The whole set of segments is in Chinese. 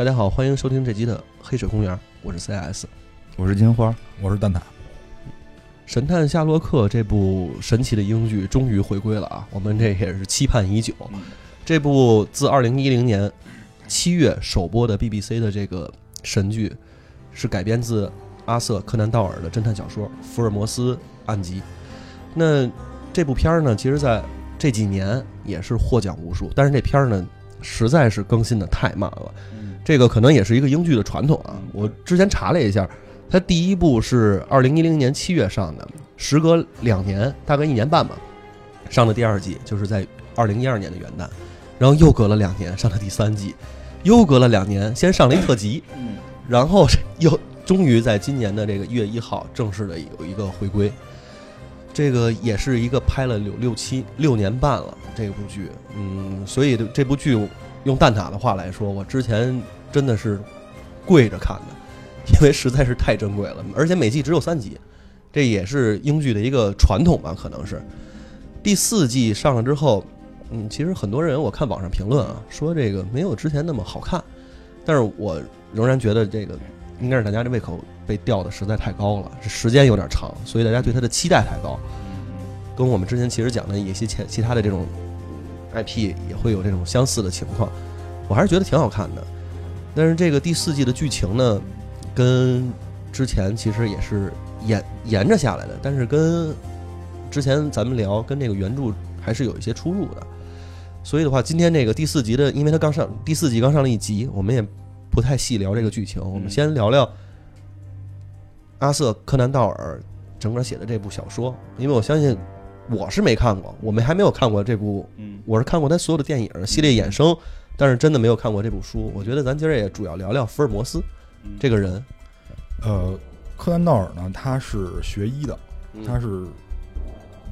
大家好，欢迎收听这集的《黑水公园》，我是 CS。我是金花，我是蛋挞。《神探夏洛克》这部神奇的英剧终于回归了啊！我们这也是期盼已久。这部自二零一零年七月首播的 BBC 的这个神剧，是改编自阿瑟·柯南道尔的侦探小说《福尔摩斯案集》。那这部片儿呢，其实在这几年也是获奖无数，但是这片儿呢，实在是更新的太慢了。这个可能也是一个英剧的传统啊。我之前查了一下，它第一部是二零一零年七月上的，时隔两年，大概一年半吧，上的第二季，就是在二零一二年的元旦，然后又隔了两年上了第三季，又隔了两年，先上了一特辑，然后又终于在今年的这个一月一号正式的有一个回归。这个也是一个拍了有六七六年半了这部剧，嗯，所以这部剧用蛋挞的话来说，我之前真的是跪着看的，因为实在是太珍贵了，而且每季只有三集，这也是英剧的一个传统吧，可能是。第四季上了之后，嗯，其实很多人我看网上评论啊，说这个没有之前那么好看，但是我仍然觉得这个应该是大家这胃口被吊的实在太高了，时间有点长，所以大家对它的期待太高，跟我们之前其实讲的一些其其他的这种 IP 也会有这种相似的情况，我还是觉得挺好看的。但是这个第四季的剧情呢，跟之前其实也是沿沿着下来的，但是跟之前咱们聊跟这个原著还是有一些出入的。所以的话，今天这个第四集的，因为它刚上第四集刚上了一集，我们也不太细聊这个剧情，我们先聊聊阿瑟·柯南道尔整个写的这部小说，因为我相信我是没看过，我们还没有看过这部，我是看过他所有的电影系列衍生，但是真的没有看过这部书。我觉得咱今儿也主要聊聊福尔摩斯这个人。呃，柯南道尔呢，他是学医的，他是，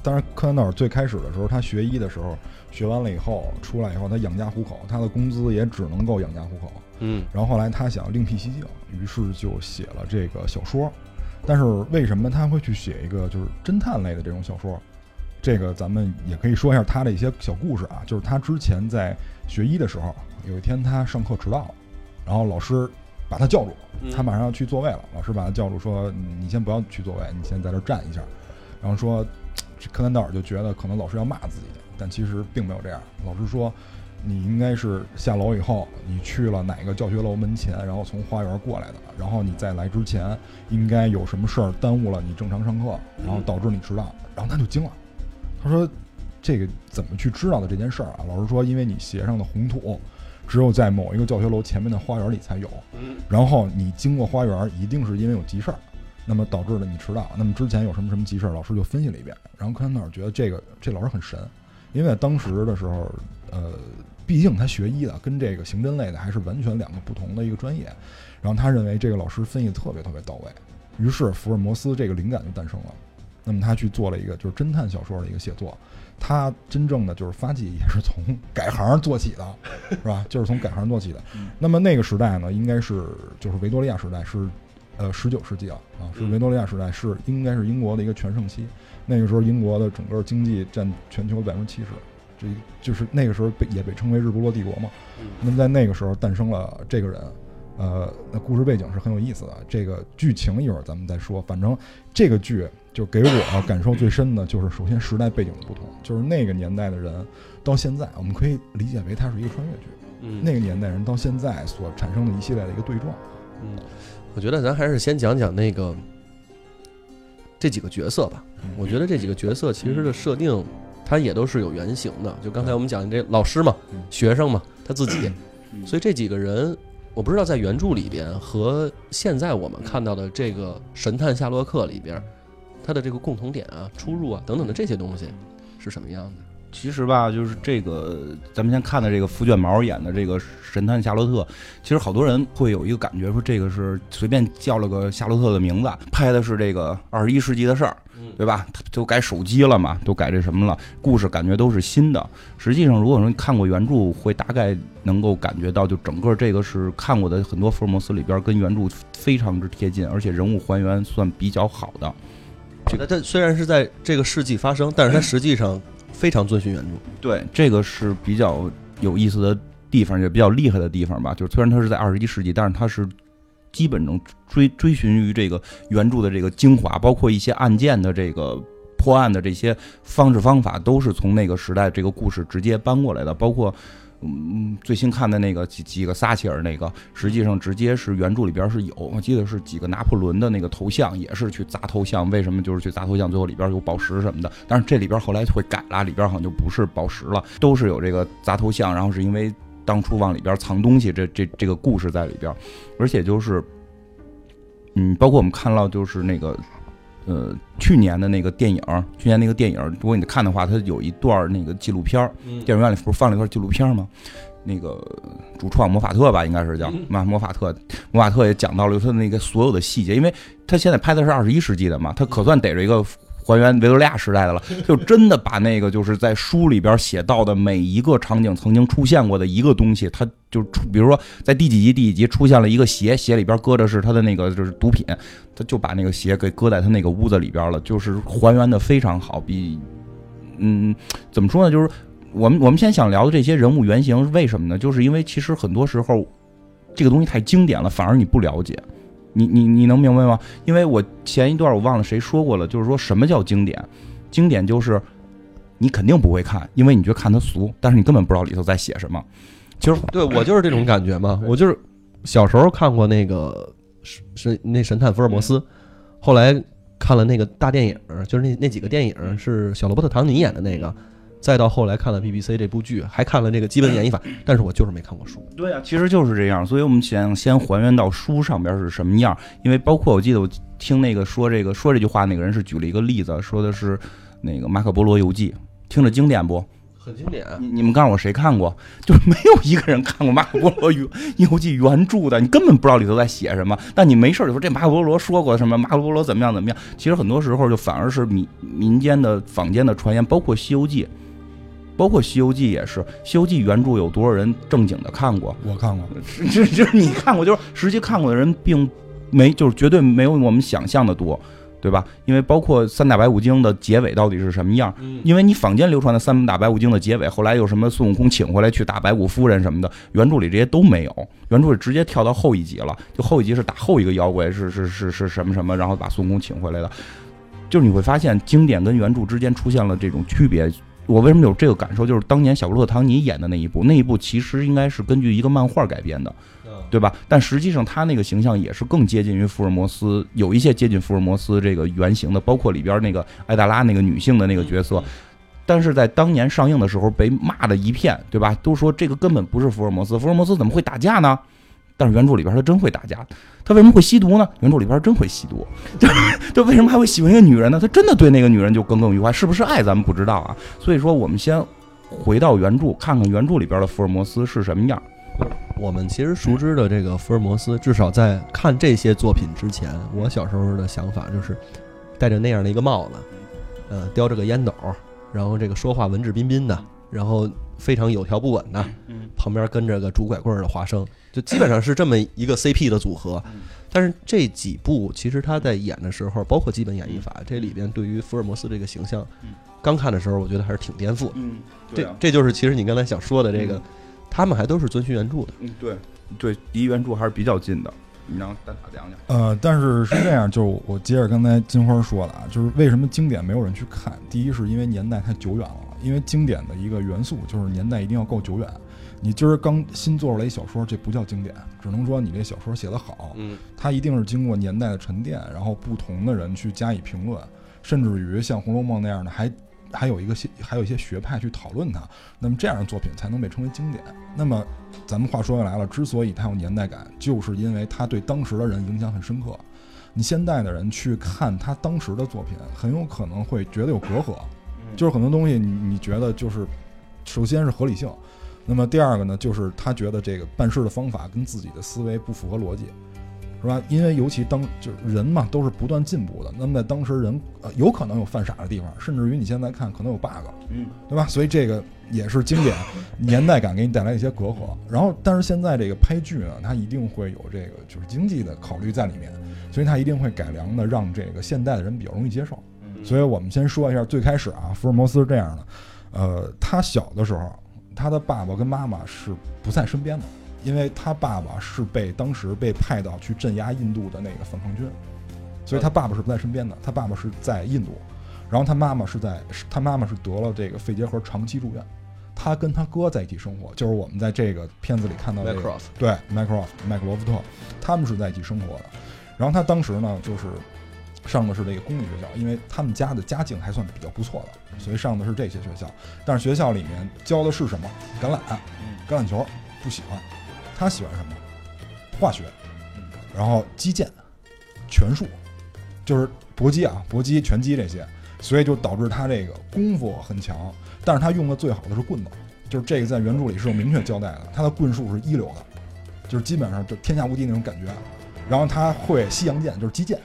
当然柯南道尔最开始的时候，他学医的时候，学完了以后出来以后，他养家糊口，他的工资也只能够养家糊口。嗯，然后后来他想另辟蹊径，于是就写了这个小说。但是为什么他会去写一个就是侦探类的这种小说？这个咱们也可以说一下他的一些小故事啊。就是他之前在学医的时候，有一天他上课迟到了，然后老师把他叫住，他马上要去座位了。老师把他叫住说：“你先不要去座位，你先在这站一下。”然后说，柯南道尔就觉得可能老师要骂自己，但其实并没有这样。老师说。你应该是下楼以后，你去了哪个教学楼门前，然后从花园过来的。然后你在来之前，应该有什么事儿耽误了你正常上课，然后导致你迟到。然后他就惊了，他说：“这个怎么去知道的这件事儿啊？”老师说：“因为你鞋上的红土，只有在某一个教学楼前面的花园里才有。然后你经过花园，一定是因为有急事儿，那么导致了你迟到。那么之前有什么什么急事儿？老师就分析了一遍。然后柯南道尔觉得这个这老师很神，因为当时的时候，呃。”毕竟他学医的，跟这个刑侦类的还是完全两个不同的一个专业。然后他认为这个老师分析特别特别到位，于是福尔摩斯这个灵感就诞生了。那么他去做了一个就是侦探小说的一个写作。他真正的就是发迹也是从改行做起的，是吧？就是从改行做起的。那么那个时代呢，应该是就是维多利亚时代，是呃十九世纪了啊，是维多利亚时代，是应该是英国的一个全盛期。那个时候英国的整个经济占全球百分之七十。这就是那个时候被也被称为日不落帝国嘛。那么在那个时候诞生了这个人，呃，那故事背景是很有意思的。这个剧情一会儿咱们再说。反正这个剧就给我感受最深的就是，首先时代背景的不同，就是那个年代的人到现在，我们可以理解为它是一个穿越剧。嗯，那个年代人到现在所产生的一系列的一个对撞。嗯，我觉得咱还是先讲讲那个这几个角色吧。我觉得这几个角色其实的设定。它也都是有原型的，就刚才我们讲的这老师嘛，学生嘛，他自己，所以这几个人，我不知道在原著里边和现在我们看到的这个神探夏洛克里边，他的这个共同点啊、出入啊等等的这些东西是什么样的？其实吧，就是这个，咱们先看的这个福卷毛演的这个神探夏洛特，其实好多人会有一个感觉，说这个是随便叫了个夏洛特的名字，拍的是这个二十一世纪的事儿。对吧？都改手机了嘛，都改这什么了？故事感觉都是新的。实际上，如果说看过原著，会大概能够感觉到，就整个这个是看过的很多福尔摩斯里边跟原著非常之贴近，而且人物还原算比较好的。这个它虽然是在这个世纪发生，但是它实际上非常遵循原著。对，这个是比较有意思的地方，也比较厉害的地方吧。就是虽然它是在二十一世纪，但是它是基本能追追寻于这个原著的这个精华，包括一些案件的这个破案的这些方式方法，都是从那个时代这个故事直接搬过来的，包括。嗯，最新看的那个几几个撒切尔那个，实际上直接是原著里边是有，我记得是几个拿破仑的那个头像，也是去砸头像。为什么就是去砸头像？最后里边有宝石什么的，但是这里边后来会改了，里边好像就不是宝石了，都是有这个砸头像。然后是因为当初往里边藏东西，这这这个故事在里边，而且就是，嗯，包括我们看到就是那个。呃，去年的那个电影，去年那个电影，如果你看的话，它有一段那个纪录片电影院里不是放了一段纪录片吗？那个主创魔法特吧，应该是叫嘛魔法特，魔法特也讲到了他的那个所有的细节，因为他现在拍的是二十一世纪的嘛，他可算逮着一个。还原维多利亚时代的了，就真的把那个就是在书里边写到的每一个场景曾经出现过的一个东西，他就出，比如说在第几集第几集出现了一个鞋，鞋里边搁着是他的那个就是毒品，他就把那个鞋给搁在他那个屋子里边了，就是还原的非常好。比嗯，怎么说呢？就是我们我们现在想聊的这些人物原型是，为什么呢？就是因为其实很多时候这个东西太经典了，反而你不了解。你你你能明白吗？因为我前一段我忘了谁说过了，就是说什么叫经典？经典就是你肯定不会看，因为你觉得看它俗，但是你根本不知道里头在写什么。其实对我就是这种感觉嘛，我就是小时候看过那个是那神探福尔摩斯，后来看了那个大电影，就是那那几个电影是小罗伯特唐尼演的那个。再到后来看了 BBC 这部剧，还看了这个基本演绎法，但是我就是没看过书。对啊，其实就是这样，所以我们想先还原到书上边是什么样。因为包括我记得我听那个说这个说这句话那个人是举了一个例子，说的是那个《马可波罗游记》，听着经典不？很经典。你你们告诉我谁看过？就是没有一个人看过《马可波罗游游记》原著的，你根本不知道里头在写什么。但你没事就说这马可波罗说过什么？马可波罗怎么样怎么样？其实很多时候就反而是民民间的坊间的传言，包括《西游记》。包括《西游记》也是，《西游记》原著有多少人正经的看过？我看过，就就是你看过，就是实际看过的人并没，就是绝对没有我们想象的多，对吧？因为包括三打白骨精的结尾到底是什么样？因为你坊间流传的三打白骨精的结尾，后来又什么孙悟空请回来去打白骨夫人什么的，原著里这些都没有，原著是直接跳到后一集了，就后一集是打后一个妖怪，是是是是什么什么，然后把孙悟空请回来的，就是你会发现经典跟原著之间出现了这种区别。我为什么有这个感受？就是当年小罗伯特·唐尼演的那一部，那一部其实应该是根据一个漫画改编的，对吧？但实际上他那个形象也是更接近于福尔摩斯，有一些接近福尔摩斯这个原型的，包括里边那个艾达拉那个女性的那个角色。但是在当年上映的时候被骂的一片，对吧？都说这个根本不是福尔摩斯，福尔摩斯怎么会打架呢？但是原著里边他真会打架，他为什么会吸毒呢？原著里边真会吸毒，就 就为什么还会喜欢一个女人呢？他真的对那个女人就耿耿于怀，是不是爱咱们不知道啊。所以说，我们先回到原著，看看原著里边的福尔摩斯是什么样。我们其实熟知的这个福尔摩斯，至少在看这些作品之前，我小时候的想法就是戴着那样的一个帽子，呃，叼着个烟斗，然后这个说话文质彬彬的，然后非常有条不紊的，旁边跟着个拄拐棍的华生。就基本上是这么一个 CP 的组合，但是这几部其实他在演的时候，包括基本演绎法，这里边对于福尔摩斯这个形象，刚看的时候我觉得还是挺颠覆。嗯，这这就是其实你刚才想说的这个，他们还都是遵循原著的。嗯，对对，离原著还是比较近的。你让蛋挞讲讲。呃，但是是这样，就我接着刚才金花说的啊，就是为什么经典没有人去看？第一是因为年代太久远了，因为经典的一个元素就是年代一定要够久远。你今儿刚新做出来一小说，这不叫经典，只能说你这小说写得好。嗯，它一定是经过年代的沉淀，然后不同的人去加以评论，甚至于像《红楼梦》那样的，还还有一个些还有一些学派去讨论它。那么这样的作品才能被称为经典。那么咱们话说回来了，之所以它有年代感，就是因为它对当时的人影响很深刻。你现代的人去看他当时的作品，很有可能会觉得有隔阂，就是很多东西你你觉得就是，首先是合理性。那么第二个呢，就是他觉得这个办事的方法跟自己的思维不符合逻辑，是吧？因为尤其当就是人嘛，都是不断进步的。那么在当时人呃有可能有犯傻的地方，甚至于你现在看可能有 bug，嗯，对吧？所以这个也是经典 年代感给你带来一些隔阂。然后，但是现在这个拍剧呢，它一定会有这个就是经济的考虑在里面，所以它一定会改良的，让这个现代的人比较容易接受。所以我们先说一下最开始啊，福尔摩斯是这样的，呃，他小的时候。他的爸爸跟妈妈是不在身边的，因为他爸爸是被当时被派到去镇压印度的那个反抗军，所以他爸爸是不在身边的，他爸爸是在印度，然后他妈妈是在他妈妈是得了这个肺结核长期住院，他跟他哥在一起生活，就是我们在这个片子里看到这个 Mycroft 对麦克罗夫麦克罗夫特，他们是在一起生活的。然后他当时呢，就是上的是这个公立学校，因为他们家的家境还算比较不错的，所以上的是这些学校。但是学校里面教的是什么？橄榄、橄榄球不喜欢，他喜欢什么？化学，然后击剑、拳术，就是搏击啊，搏击、拳击这些，所以就导致他这个功夫很强。但是他用的最好的是棍子，就是这个在原著里是有明确交代的，他的棍术是一流的，就是基本上就天下无敌那种感觉。然后他会西洋剑，就是击剑，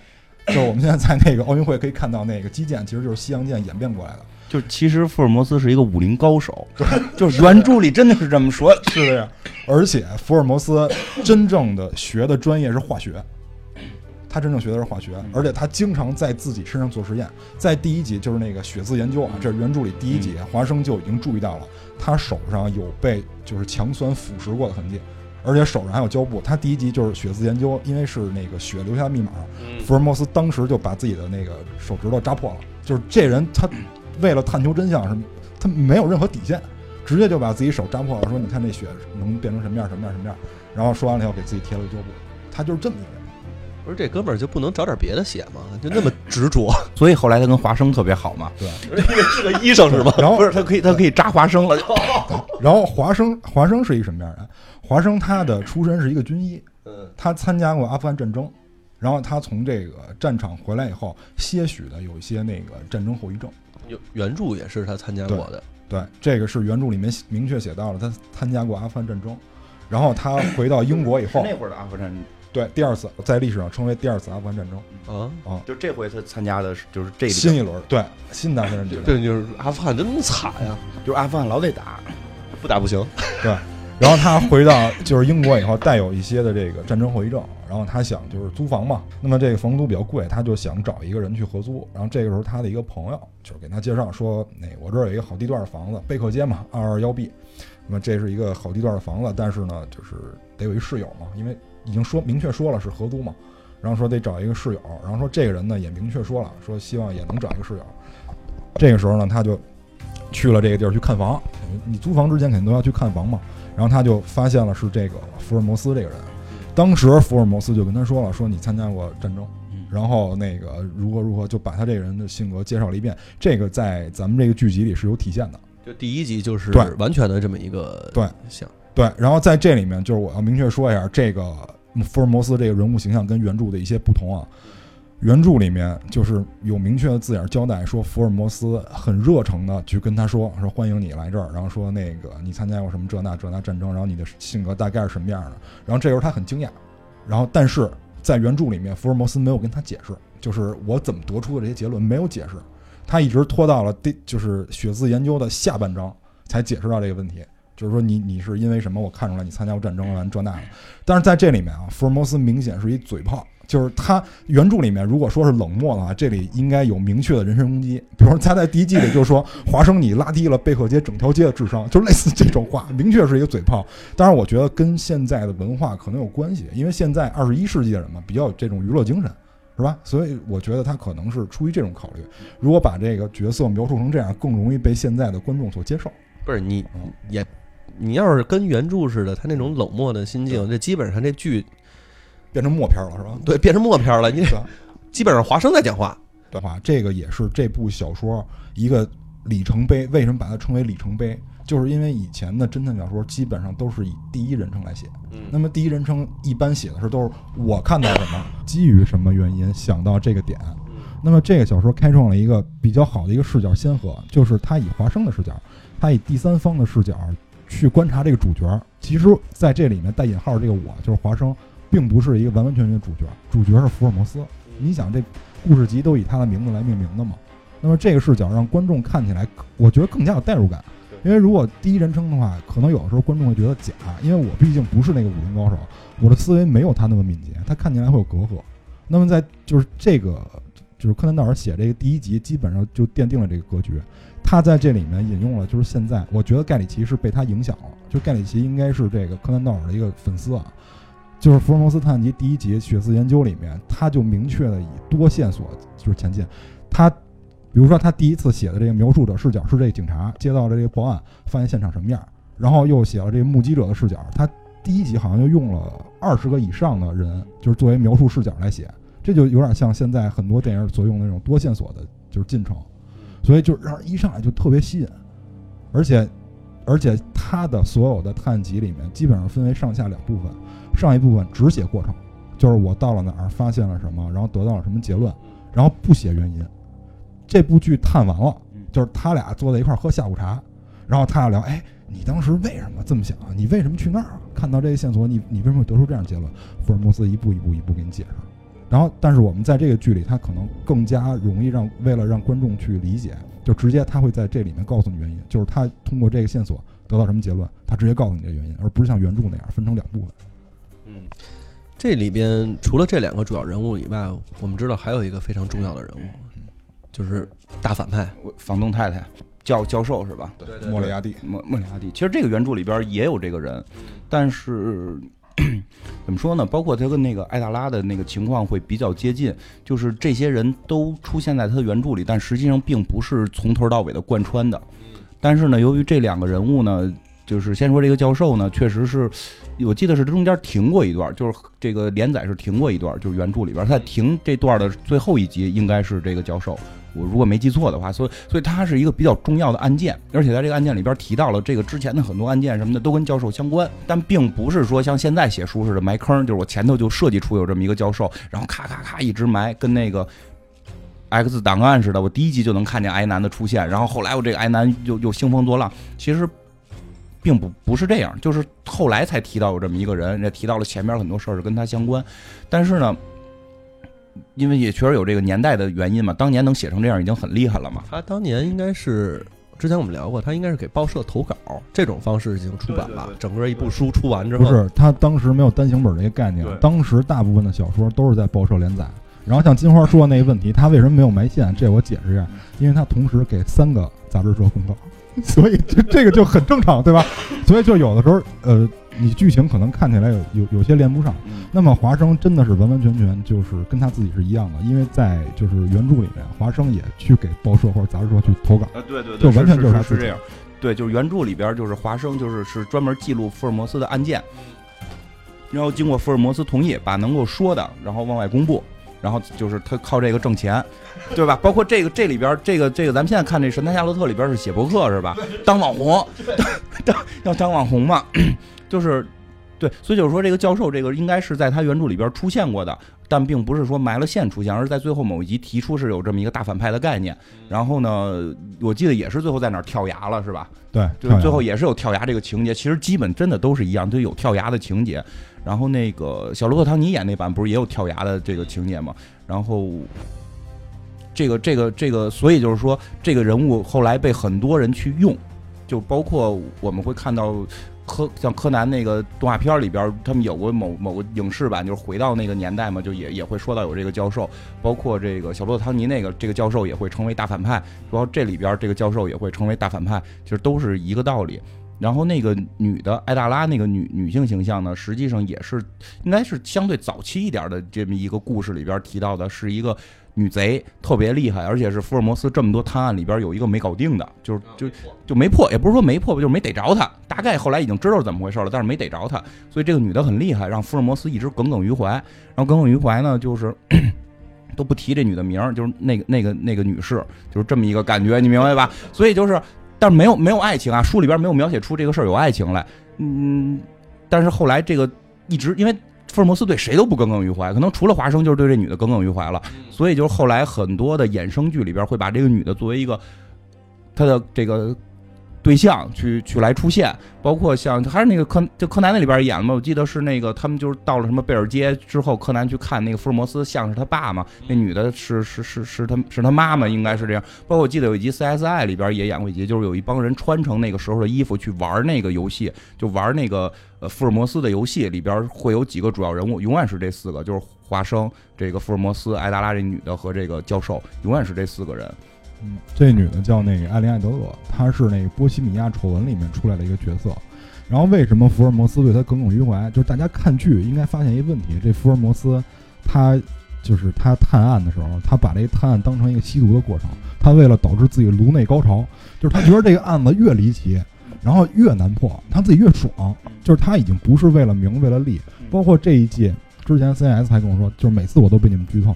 就是我们现在在那个奥运会可以看到那个击剑，其实就是西洋剑演变过来的。就其实福尔摩斯是一个武林高手，就是原著里真的是这么说。是的呀，而且福尔摩斯真正的学的专业是化学，他真正学的是化学，而且他经常在自己身上做实验。在第一集就是那个血字研究啊，这是原著里第一集，华生就已经注意到了他手上有被就是强酸腐蚀过的痕迹，而且手上还有胶布。他第一集就是血字研究，因为是那个血留下的密码，福尔摩斯当时就把自己的那个手指头扎破了。就是这人他为了探求真相是，他没有任何底线。直接就把自己手扎破了，说：“你看这血能变成什么样，什么样，什么样。”然后说完了以后，给自己贴了个胶布。他就是这么一个人。不是这哥们儿就不能找点别的血吗？就那么执着？所以后来他跟华生特别好嘛。对，是个医生是吗？然后不是他可以他可以扎华生了。然后华生华生是一什么样的人？华生他的出身是一个军医，呃，他参加过阿富汗战争，然后他从这个战场回来以后，些许的有一些那个战争后遗症。有原著也是他参加过的。对，这个是原著里面明确写到了，他参加过阿富汗战争，然后他回到英国以后，那会儿的阿富汗战争，对，第二次在历史上称为第二次阿富汗战争。啊？啊，就这回他参加的是就是这新一轮，对，新的阿富汗战。争，这就是阿富汗真那么惨呀，就是阿富汗老得打，不打不行。对，然后他回到就是英国以后，带有一些的这个战争后遗症，然后他想就是租房嘛，那么这个房租比较贵，他就想找一个人去合租，然后这个时候他的一个朋友就是给他介绍说，那我这儿有一个好地段的房子，贝克街嘛，二二幺 B，那么这是一个好地段的房子，但是呢，就是得有一室友嘛，因为已经说明确说了是合租嘛，然后说得找一个室友，然后说这个人呢也明确说了，说希望也能找一个室友，这个时候呢他就去了这个地儿去看房，你租房之前肯定都要去看房嘛。然后他就发现了是这个福尔摩斯这个人，当时福尔摩斯就跟他说了，说你参加过战争，然后那个如何如何，就把他这个人的性格介绍了一遍。这个在咱们这个剧集里是有体现的。就第一集就是对完全的这么一个对像对，然后在这里面就是我要明确说一下，这个福尔摩斯这个人物形象跟原著的一些不同啊。原著里面就是有明确的字眼交代，说福尔摩斯很热诚的去跟他说，说欢迎你来这儿，然后说那个你参加过什么这那这那战争，然后你的性格大概是什么样的。然后这时候他很惊讶，然后但是在原著里面，福尔摩斯没有跟他解释，就是我怎么得出的这些结论没有解释，他一直拖到了第就是血字研究的下半章才解释到这个问题。就是说你你是因为什么？我看出来你参加过战争完这那的，但是在这里面啊，福尔摩斯明显是一嘴炮。就是他原著里面如果说是冷漠的话，这里应该有明确的人身攻击。比如说他在第一季里就说华生你拉低了贝克街整条街的智商，就类似这种话，明确是一个嘴炮。当然，我觉得跟现在的文化可能有关系，因为现在二十一世纪的人嘛，比较有这种娱乐精神，是吧？所以我觉得他可能是出于这种考虑。如果把这个角色描述成这样，更容易被现在的观众所接受。不是你嗯也，你要是跟原著似的，他那种冷漠的心境，这基本上这剧变成默片了，是吧？对变成默片了。你对基本上华生在讲话，对吧，这个也是这部小说一个里程碑。为什么把它称为里程碑？就是因为以前的侦探小说基本上都是以第一人称来写。那么第一人称一般写的时候都是我看到什么，基于什么原因想到这个点。那么这个小说开创了一个比较好的一个视角先河，就是他以华生的视角，他以第三方的视角去观察这个主角。其实在这里面带引号这个我就是华生，并不是一个完完全全的主角，主角是福尔摩斯。你想这故事集都以他的名字来命名的嘛？那么这个视角让观众看起来，我觉得更加有代入感。因为如果第一人称的话，可能有的时候观众会觉得假，因为我毕竟不是那个武林高手，我的思维没有他那么敏捷，他看起来会有隔阂。那么在就是这个就是柯南道尔写这个第一集，基本上就奠定了这个格局。他在这里面引用了，就是现在我觉得盖里奇是被他影响了，就盖里奇应该是这个柯南道尔的一个粉丝啊。就是福尔摩斯探案集第一集《血丝研究》里面，他就明确的以多线索就是前进。他比如说他第一次写的这个描述者视角是这个警察接到了这个报案，发现现场什么样，然后又写了这个目击者的视角。他第一集好像就用了二十个以上的人，就是作为描述视角来写，这就有点像现在很多电影所用的那种多线索的，就是进程。所以就让人一上来就特别吸引，而且而且他的所有的探案集里面基本上分为上下两部分。上一部分只写过程，就是我到了哪儿发现了什么，然后得到了什么结论，然后不写原因。这部剧探完了，就是他俩坐在一块儿喝下午茶，然后他俩聊，哎，你当时为什么这么想啊？你为什么去那儿？看到这个线索，你你为什么会得出这样结论？福尔摩斯一步一步一步给你解释。然后，但是我们在这个剧里，他可能更加容易让为了让观众去理解，就直接他会在这里面告诉你原因，就是他通过这个线索得到什么结论，他直接告诉你这原因，而不是像原著那样分成两部分。嗯，这里边除了这两个主要人物以外，我们知道还有一个非常重要的人物，就是大反派房东太太教教授是吧？对莫里亚蒂，莫莫里亚蒂。其实这个原著里边也有这个人，但是怎么说呢？包括他跟那个艾达拉的那个情况会比较接近，就是这些人都出现在他的原著里，但实际上并不是从头到尾的贯穿的。但是呢，由于这两个人物呢。就是先说这个教授呢，确实是，我记得是中间停过一段，就是这个连载是停过一段，就是原著里边他停这段的最后一集应该是这个教授，我如果没记错的话，所以所以他是一个比较重要的案件，而且在这个案件里边提到了这个之前的很多案件什么的都跟教授相关，但并不是说像现在写书似的埋坑，就是我前头就设计出有这么一个教授，然后咔咔咔一直埋，跟那个 X 档案似的，我第一集就能看见癌男的出现，然后后来我这个癌男又又兴风作浪，其实。并不不是这样，就是后来才提到有这么一个人，也提到了前面很多事儿是跟他相关，但是呢，因为也确实有这个年代的原因嘛，当年能写成这样已经很厉害了嘛。他当年应该是之前我们聊过，他应该是给报社投稿这种方式进行出版吧。整个一部书出完之后，不是他当时没有单行本这个概念，当时大部分的小说都是在报社连载。然后像金花说的那个问题，他为什么没有埋线？这我解释一下，因为他同时给三个杂志社供稿。所以这这个就很正常，对吧？所以就有的时候，呃，你剧情可能看起来有有有些连不上。那么华生真的是完完全全就是跟他自己是一样的，因为在就是原著里面，华生也去给报社或者杂志社去投稿。啊，对对对，就完全就是是这样。对，就是原著里边就是华生就是是专门记录福尔摩斯的案件，然后经过福尔摩斯同意，把能够说的然后往外公布。然后就是他靠这个挣钱，对吧？包括这个这里边这个这个，咱们现在看这《神探夏洛特》里边是写博客是吧？当网红，当要当网红嘛？就是对，所以就是说这个教授这个应该是在他原著里边出现过的，但并不是说埋了线出现，而是在最后某一集提出是有这么一个大反派的概念。然后呢，我记得也是最后在哪儿跳崖了是吧？对，就是最后也是有跳崖这个情节。其实基本真的都是一样，都有跳崖的情节。然后那个小罗伯特·唐尼演那版不是也有跳崖的这个情节吗？然后这个这个这个，所以就是说，这个人物后来被很多人去用，就包括我们会看到柯像柯南那个动画片里边，他们有过某某个影视版，就是回到那个年代嘛，就也也会说到有这个教授，包括这个小罗伯特·唐尼那个这个教授也会成为大反派，包括这里边这个教授也会成为大反派，其实都是一个道理。然后那个女的艾达拉那个女女性形象呢，实际上也是应该是相对早期一点的这么一个故事里边提到的，是一个女贼，特别厉害，而且是福尔摩斯这么多探案里边有一个没搞定的，就是就就没破，也不是说没破吧，就是没逮着他。大概后来已经知道怎么回事了，但是没逮着他，所以这个女的很厉害，让福尔摩斯一直耿耿于怀。然后耿耿于怀呢，就是 都不提这女的名儿，就是那个那个那个女士，就是这么一个感觉，你明白吧？所以就是。但是没有没有爱情啊，书里边没有描写出这个事儿有爱情来，嗯，但是后来这个一直因为福尔摩斯对谁都不耿耿于怀，可能除了华生就是对这女的耿耿于怀了，所以就是后来很多的衍生剧里边会把这个女的作为一个他的这个。对象去去来出现，包括像还是那个柯就柯南那里边演了嘛？我记得是那个他们就是到了什么贝尔街之后，柯南去看那个福尔摩斯像是他爸嘛？那女的是是是是他是他妈妈，应该是这样。包括我记得有一集 CSI 里边也演过一集，就是有一帮人穿成那个时候的衣服去玩那个游戏，就玩那个呃福尔摩斯的游戏，里边会有几个主要人物，永远是这四个，就是华生、这个福尔摩斯、艾达拉这女的和这个教授，永远是这四个人。嗯，这女的叫那个艾琳·艾德勒，她是那个《波西米亚丑闻》里面出来的一个角色。然后为什么福尔摩斯对她耿耿于怀？就是大家看剧应该发现一个问题：这福尔摩斯，他就是他探案的时候，他把这个探案当成一个吸毒的过程。他为了导致自己颅内高潮，就是他觉得这个案子越离奇，然后越难破，他自己越爽。就是他已经不是为了名，为了利。包括这一季之前，C.S 还跟我说，就是每次我都被你们剧透。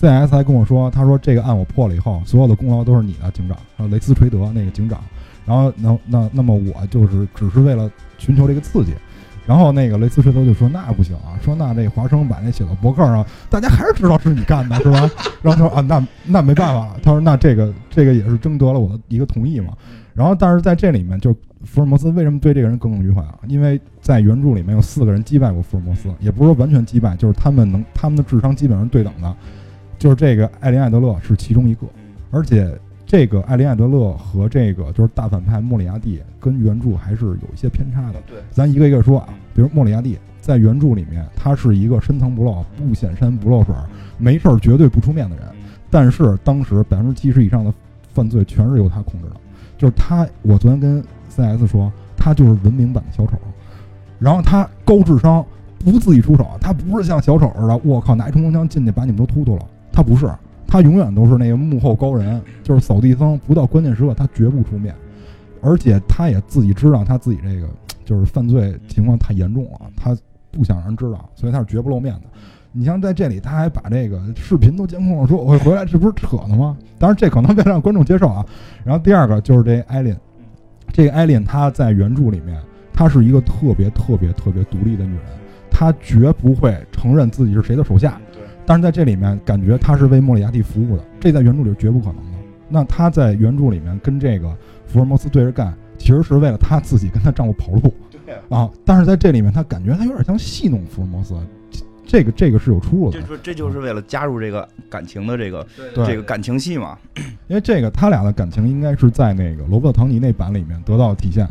C.S 还跟我说，他说这个案我破了以后，所有的功劳都是你的，警长，呃，雷斯垂德那个警长。然后那那那么我就是只是为了寻求这个刺激。然后那个雷斯垂德就说那不行啊，说那这华生把那写到博客上，大家还是知道是你干的，是吧？然后他说啊，那那没办法了。他说那这个这个也是征得了我的一个同意嘛。然后但是在这里面，就福尔摩斯为什么对这个人耿耿于怀啊？因为在原著里面有四个人击败过福尔摩斯，也不是说完全击败，就是他们能他们的智商基本上对等的。就是这个艾琳·艾德勒是其中一个，而且这个艾琳·艾德勒和这个就是大反派莫里亚蒂跟原著还是有一些偏差的。对，咱一个一个说啊，比如莫里亚蒂在原著里面，他是一个深藏不露、不显山不露水、没事儿绝对不出面的人，但是当时百分之七十以上的犯罪全是由他控制的。就是他，我昨天跟 CS 说，他就是文明版的小丑，然后他高智商，不自己出手，他不是像小丑似的，我靠，拿一冲锋枪进去把你们都突突了。他不是，他永远都是那个幕后高人，就是扫地僧，不到关键时刻他绝不出面，而且他也自己知道他自己这个就是犯罪情况太严重了，他不想让人知道，所以他是绝不露面的。你像在这里，他还把这个视频都监控了，说我会回来，这不是扯呢吗？当然，这可能为了让观众接受啊。然后第二个就是这艾琳，这个艾琳她在原著里面，她是一个特别特别特别独立的女人，她绝不会承认自己是谁的手下。但是在这里面，感觉他是为莫里亚蒂服务的，这在原著里是绝不可能的。那他在原著里面跟这个福尔摩斯对着干，其实是为了他自己跟他丈夫跑路。对啊，但是在这里面，他感觉他有点像戏弄福尔摩斯。这个这个是有出入的，这说这就是为了加入这个感情的这个对这个感情戏嘛。因为这个他俩的感情应该是在那个罗伯特·唐尼那版里面得到体现。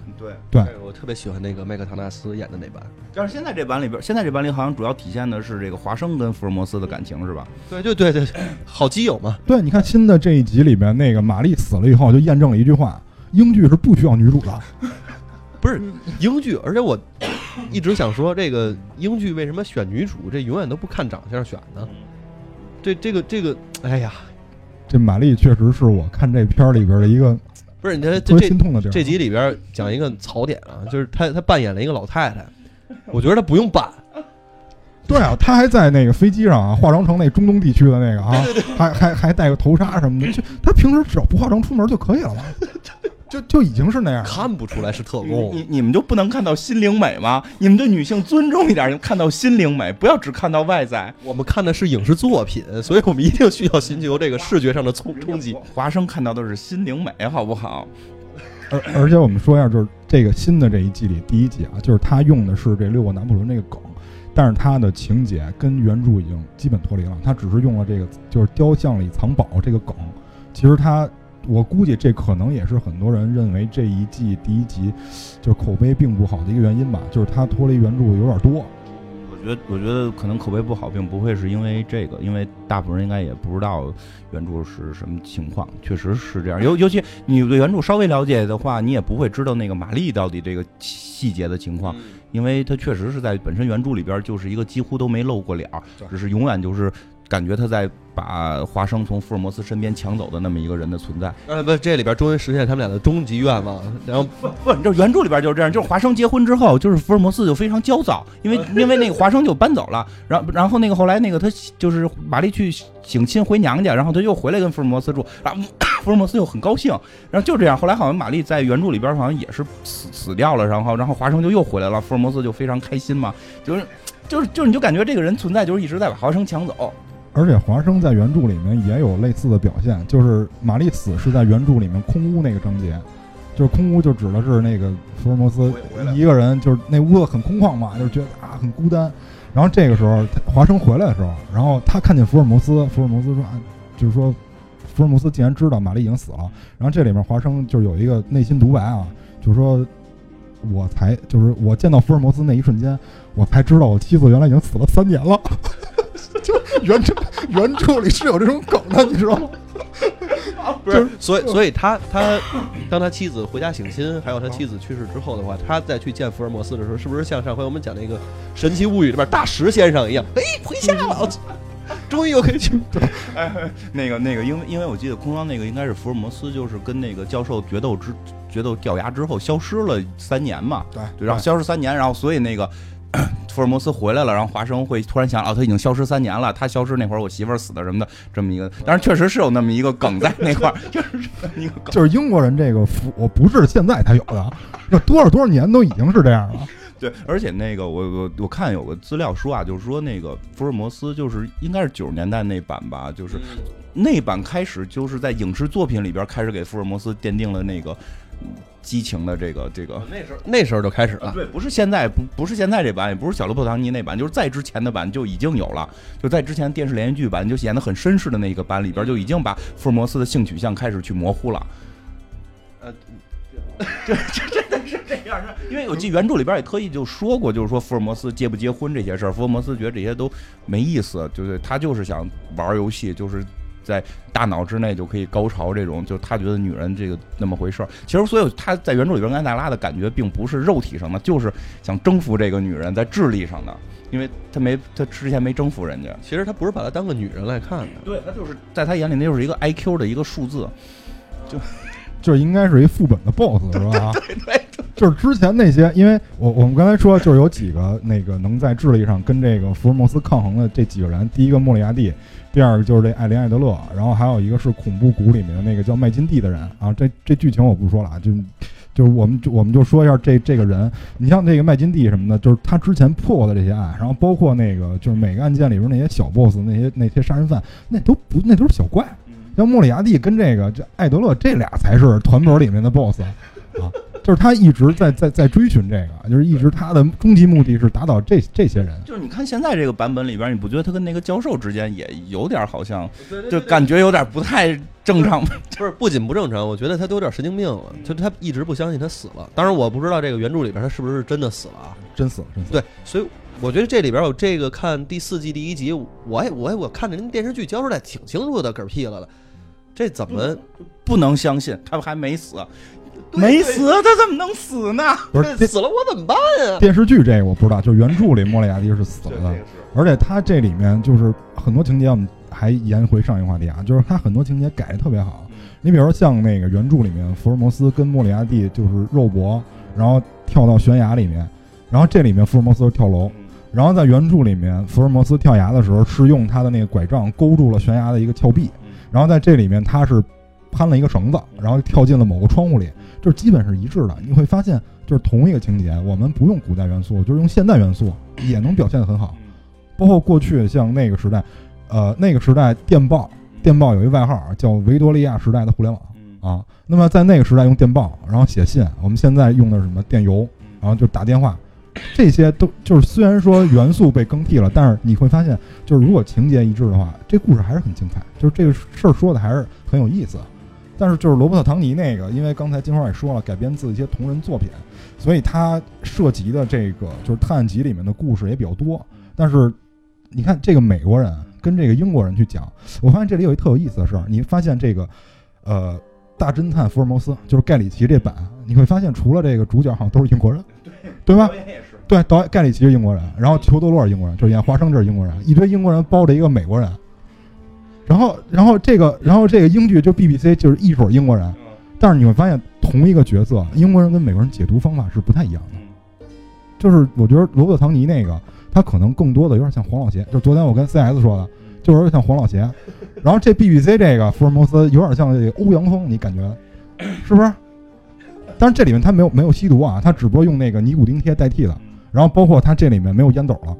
对，对，我特别喜欢那个麦克唐纳斯演的那版。但是现在这版里边，现在这版里好像主要体现的是这个华生跟福尔摩斯的感情，是吧？对对对对，好基友嘛。对，你看新的这一集里面，那个玛丽死了以后，就验证了一句话：英剧是不需要女主的。不是英剧，而且我一直想说，这个英剧为什么选女主，这永远都不看长相选呢？这这个这个，哎呀，这玛丽确实是我看这片儿里边的一个不是你这这心痛的地儿。这集里边讲一个槽点啊，就是他他扮演了一个老太太，我觉得他不用扮，对啊，他还在那个飞机上啊，化妆成那中东地区的那个啊，还还还戴个头纱什么的，就他平时只要不化妆出门就可以了嘛，就就已经是那样。看不出来是特工。你你们就不能看到心灵美吗？你们对女性尊重一点，看到心灵美，不要只看到外在。我们看的是影视作品，所以我们一定需要寻求这个视觉上的冲冲击。华生看到的是心灵美，好不好？而而且我们说一下，就是这个新的这一季里第一集啊，就是他用的是这六个拿破仑这个梗，但是他的情节跟原著已经基本脱离了，他只是用了这个就是雕像里藏宝这个梗。其实他，我估计这可能也是很多人认为这一季第一集就是口碑并不好的一个原因吧，就是它脱离原著有点多。我觉得，我觉得可能口碑不好，并不会是因为这个，因为大部分人应该也不知道原著是什么情况，确实是这样。尤尤其你对原著稍微了解的话，你也不会知道那个玛丽到底这个细节的情况，因为她确实是在本身原著里边就是一个几乎都没露过脸儿，只是永远就是感觉他在把华生从福尔摩斯身边抢走的那么一个人的存在。呃，不，这里边终于实现他们俩的终极愿望，然后不，你知道原著里边就是这样，就是华生结婚之后，就是福尔摩斯就非常焦躁，因为 因为那个华生就搬走了，然后然后那个后来那个他就是玛丽去省亲回娘家，然后他又回来跟福尔摩斯住，然后 福尔摩斯又很高兴，然后就这样，后来好像玛丽在原著里边好像也是死死掉了，然后然后华生就又回来了，福尔摩斯就非常开心嘛，就是就是就是你就感觉这个人存在就是一直在把华生抢走，而且华生在原著里面也有类似的表现，就是玛丽死是在原著里面空屋那个章节，就是空屋就指的是那个福尔摩斯一个人，就是那屋子很空旷嘛，就是觉得啊很孤单。然后这个时候华生回来的时候，然后他看见福尔摩斯，福尔摩斯说啊，就是说福尔摩斯既然知道玛丽已经死了，然后这里面华生就有一个内心独白啊，就是说我才就是我见到福尔摩斯那一瞬间，我才知道我妻子原来已经死了三年了。就原著原著里是有这种梗的，你知道吗？不是，所以所以他他当他妻子回家省亲，还有他妻子去世之后的话，他再去见福尔摩斯的时候，是不是像上回我们讲那个《神奇物语》里边大石先生一样？哎，回家了，终于又可以去。哎那个那个，因为因为我记得空装那个应该是福尔摩斯，就是跟那个教授决斗之决斗掉牙之后消失了三年嘛，对对，然后消失三年，然后所以那个。福尔摩斯回来了，然后华生会突然想，哦，他已经消失三年了。他消失那会儿，我媳妇儿死的什么的，这么一个，当然确实是有那么一个梗在那块儿，就是一个梗。就是英国人这个福，我不是现在才有的，那多少多少年都已经是这样了。对，而且那个我我我看有个资料说啊，就是说那个福尔摩斯就是应该是九十年代那版吧，就是那版开始就是在影视作品里边开始给福尔摩斯奠定了那个。激情的这个这个，那时候那时候就开始了。对，不是现在不不是现在这版，也不是小罗伯特唐尼那版，就是在之前的版就已经有了。就在之前电视连续剧版就演的很绅士的那个版里边，就已经把福尔摩斯的性取向开始去模糊了。呃，这这 真的是这样，因为我记原著里边也特意就说过，就是说福尔摩斯结不结婚这些事儿，福尔摩斯觉得这些都没意思，就是他就是想玩游戏，就是。在大脑之内就可以高潮，这种就他觉得女人这个那么回事儿。其实所有他在原著里边，安娜拉的感觉并不是肉体上的，就是想征服这个女人，在智力上的，因为他没他之前没征服人家。其实他不是把她当个女人来看的，对他就是在他眼里那就是一个 I Q 的一个数字，就 就应该是一副本的 BOSS 是吧？对对，就是之前那些，因为我我们刚才说就是有几个那个能在智力上跟这个福尔摩斯抗衡的这几个人，第一个莫里亚蒂。第二个就是这艾琳艾德勒，然后还有一个是恐怖谷里面的那个叫麦金蒂的人啊，这这剧情我不说了啊，就就是我们就我们就说一下这这个人，你像这个麦金蒂什么的，就是他之前破过的这些案，然后包括那个就是每个案件里边那些小 boss 那些那些杀人犯，那都不那都是小怪，像莫里亚蒂跟这个这艾德勒这俩才是团本里面的 boss 啊。就是他一直在在在追寻这个，就是一直他的终极目的是打倒这这些人。就是你看现在这个版本里边，你不觉得他跟那个教授之间也有点好像，就感觉有点不太正常吗？不是，不仅不正常，我觉得他都有点神经病了。就他一直不相信他死了。当然，我不知道这个原著里边他是不是真的死了啊？真死了，真死。对，所以我觉得这里边有这个看第四季第一集，我也我我看着人电视剧交出来挺清楚的，嗝屁了的。这怎么不能相信？他还没死。没死，他怎么能死呢？不是死了，我怎么办啊？电视剧这个我不知道，就原著里莫里亚蒂是死了的，而且他这里面就是很多情节，我们还延回上一个话题啊，就是他很多情节改的特别好。你比如说像那个原著里面，福尔摩斯跟莫里亚蒂就是肉搏，然后跳到悬崖里面，然后这里面福尔摩斯是跳楼，然后在原著里面，福尔摩斯跳崖的时候是用他的那个拐杖勾住了悬崖的一个峭壁，然后在这里面他是攀了一个绳子，然后跳进了某个窗户里。就是基本是一致的，你会发现，就是同一个情节，我们不用古代元素，就是用现代元素也能表现得很好。包括过去像那个时代，呃，那个时代电报，电报有一外号叫维多利亚时代的互联网啊。那么在那个时代用电报，然后写信，我们现在用的是什么电邮，然后就打电话，这些都就是虽然说元素被更替了，但是你会发现，就是如果情节一致的话，这故事还是很精彩，就是这个事儿说的还是很有意思。但是就是罗伯特·唐尼那个，因为刚才金花也说了，改编自一些同人作品，所以他涉及的这个就是探案集里面的故事也比较多。但是你看这个美国人跟这个英国人去讲，我发现这里有一特有意思的事儿。你发现这个，呃，大侦探福尔摩斯就是盖里奇这版，你会发现除了这个主角好像都是英国人，对对吧？对，导演盖里奇是英国人，然后裘德洛是英国人，就是演华生这是英国人，一堆英国人包着一个美国人。然后，然后这个，然后这个英剧就 BBC 就是一水英国人，但是你会发现同一个角色，英国人跟美国人解读方法是不太一样的。就是我觉得罗伯特唐尼那个，他可能更多的有点像黄老邪，就昨天我跟 CS 说的，就是有点像黄老邪。然后这 BBC 这个福尔摩斯有点像这个欧阳锋，你感觉 是不是？但是这里面他没有没有吸毒啊，他只不过用那个尼古丁贴代替了。然后包括他这里面没有烟斗了，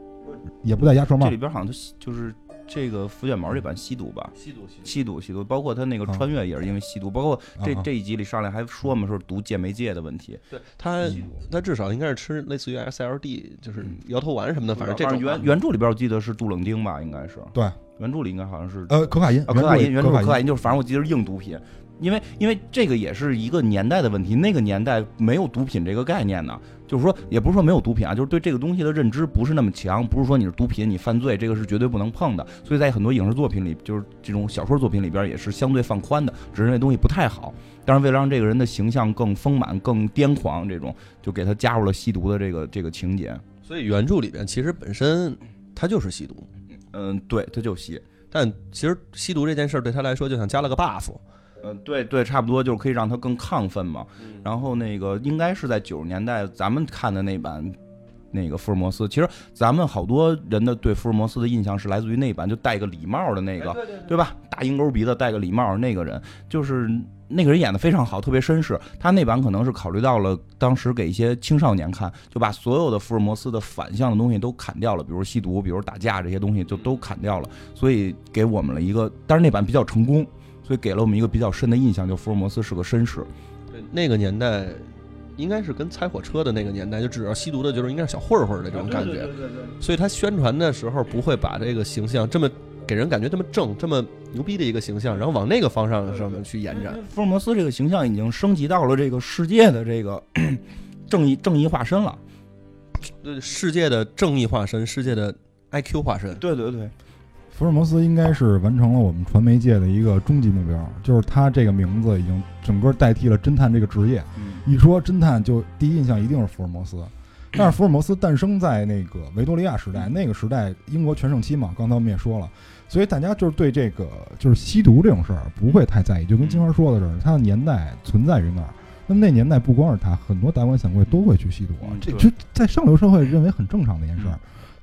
也不戴鸭舌帽。这里边好像就是。这个福卷毛这版吸毒吧，吸毒吸毒。吸毒，包括他那个穿越也是因为吸毒，包括这这一集里上来还说嘛，说毒戒没戒的问题。对他，他至少应该是吃类似于 SLD，就是摇头丸什么的，反正这种。原原著里边我记得是杜冷丁吧，应该是。对，原著里应该好像是呃可卡因，可卡因，原著可卡因就是，反正我记得是硬毒品。因为因为这个也是一个年代的问题，那个年代没有毒品这个概念呢，就是说也不是说没有毒品啊，就是对这个东西的认知不是那么强，不是说你是毒品你犯罪，这个是绝对不能碰的。所以在很多影视作品里，就是这种小说作品里边也是相对放宽的，只是那东西不太好。但是为了让这个人的形象更丰满、更癫狂，这种就给他加入了吸毒的这个这个情节。所以原著里边其实本身他就是吸毒，嗯，对，他就吸。但其实吸毒这件事儿对他来说就像加了个 buff。嗯，对对，差不多就是可以让他更亢奋嘛。然后那个应该是在九十年代咱们看的那版那个福尔摩斯，其实咱们好多人的对福尔摩斯的印象是来自于那版，就戴个礼帽的那个，对吧？大鹰钩鼻子戴个礼帽那个人，就是那个人演的非常好，特别绅士。他那版可能是考虑到了当时给一些青少年看，就把所有的福尔摩斯的反向的东西都砍掉了，比如吸毒，比如打架这些东西就都砍掉了，所以给我们了一个，但是那版比较成功。所以给了我们一个比较深的印象，就福尔摩斯是个绅士。对，那个年代应该是跟踩火车的那个年代，就只要吸毒的，就是应该是小混混的这种感觉。对对对。所以他宣传的时候不会把这个形象这么给人感觉这么正、这么牛逼的一个形象，然后往那个方向上面去延展。福尔摩斯这个形象已经升级到了这个世界的这个 正义正义化身了。对，世界的正义化身，世界的 IQ 化身。对对对。福尔摩斯应该是完成了我们传媒界的一个终极目标，就是他这个名字已经整个代替了侦探这个职业。一说侦探，就第一印象一定是福尔摩斯。但是福尔摩斯诞生在那个维多利亚时代，那个时代英国全盛期嘛，刚才我们也说了，所以大家就是对这个就是吸毒这种事儿不会太在意，就跟金花说的似的，它的年代存在于那儿。那么那年代不光是他，很多达官显贵都会去吸毒，这就在上流社会认为很正常的一件事儿。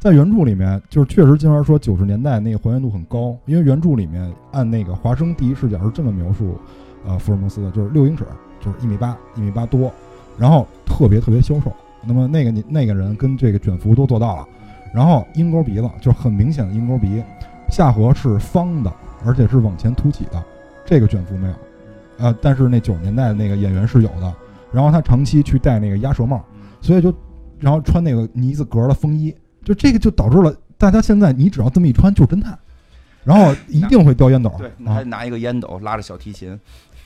在原著里面，就是确实金花说九十年代那个还原度很高，因为原著里面按那个华生第一视角是这么描述，呃，福尔摩斯的，就是六英尺，就是一米八，一米八多，然后特别特别消瘦。那么那个那个人跟这个卷福都做到了，然后鹰钩鼻子就是很明显的鹰钩鼻，下颌是方的，而且是往前凸起的，这个卷福没有，呃，但是那九十年代的那个演员是有的。然后他长期去戴那个鸭舌帽，所以就然后穿那个呢子格的风衣。就这个就导致了大家现在你只要这么一穿就是侦探，然后一定会叼烟斗，对，拿拿一个烟斗拉着小提琴，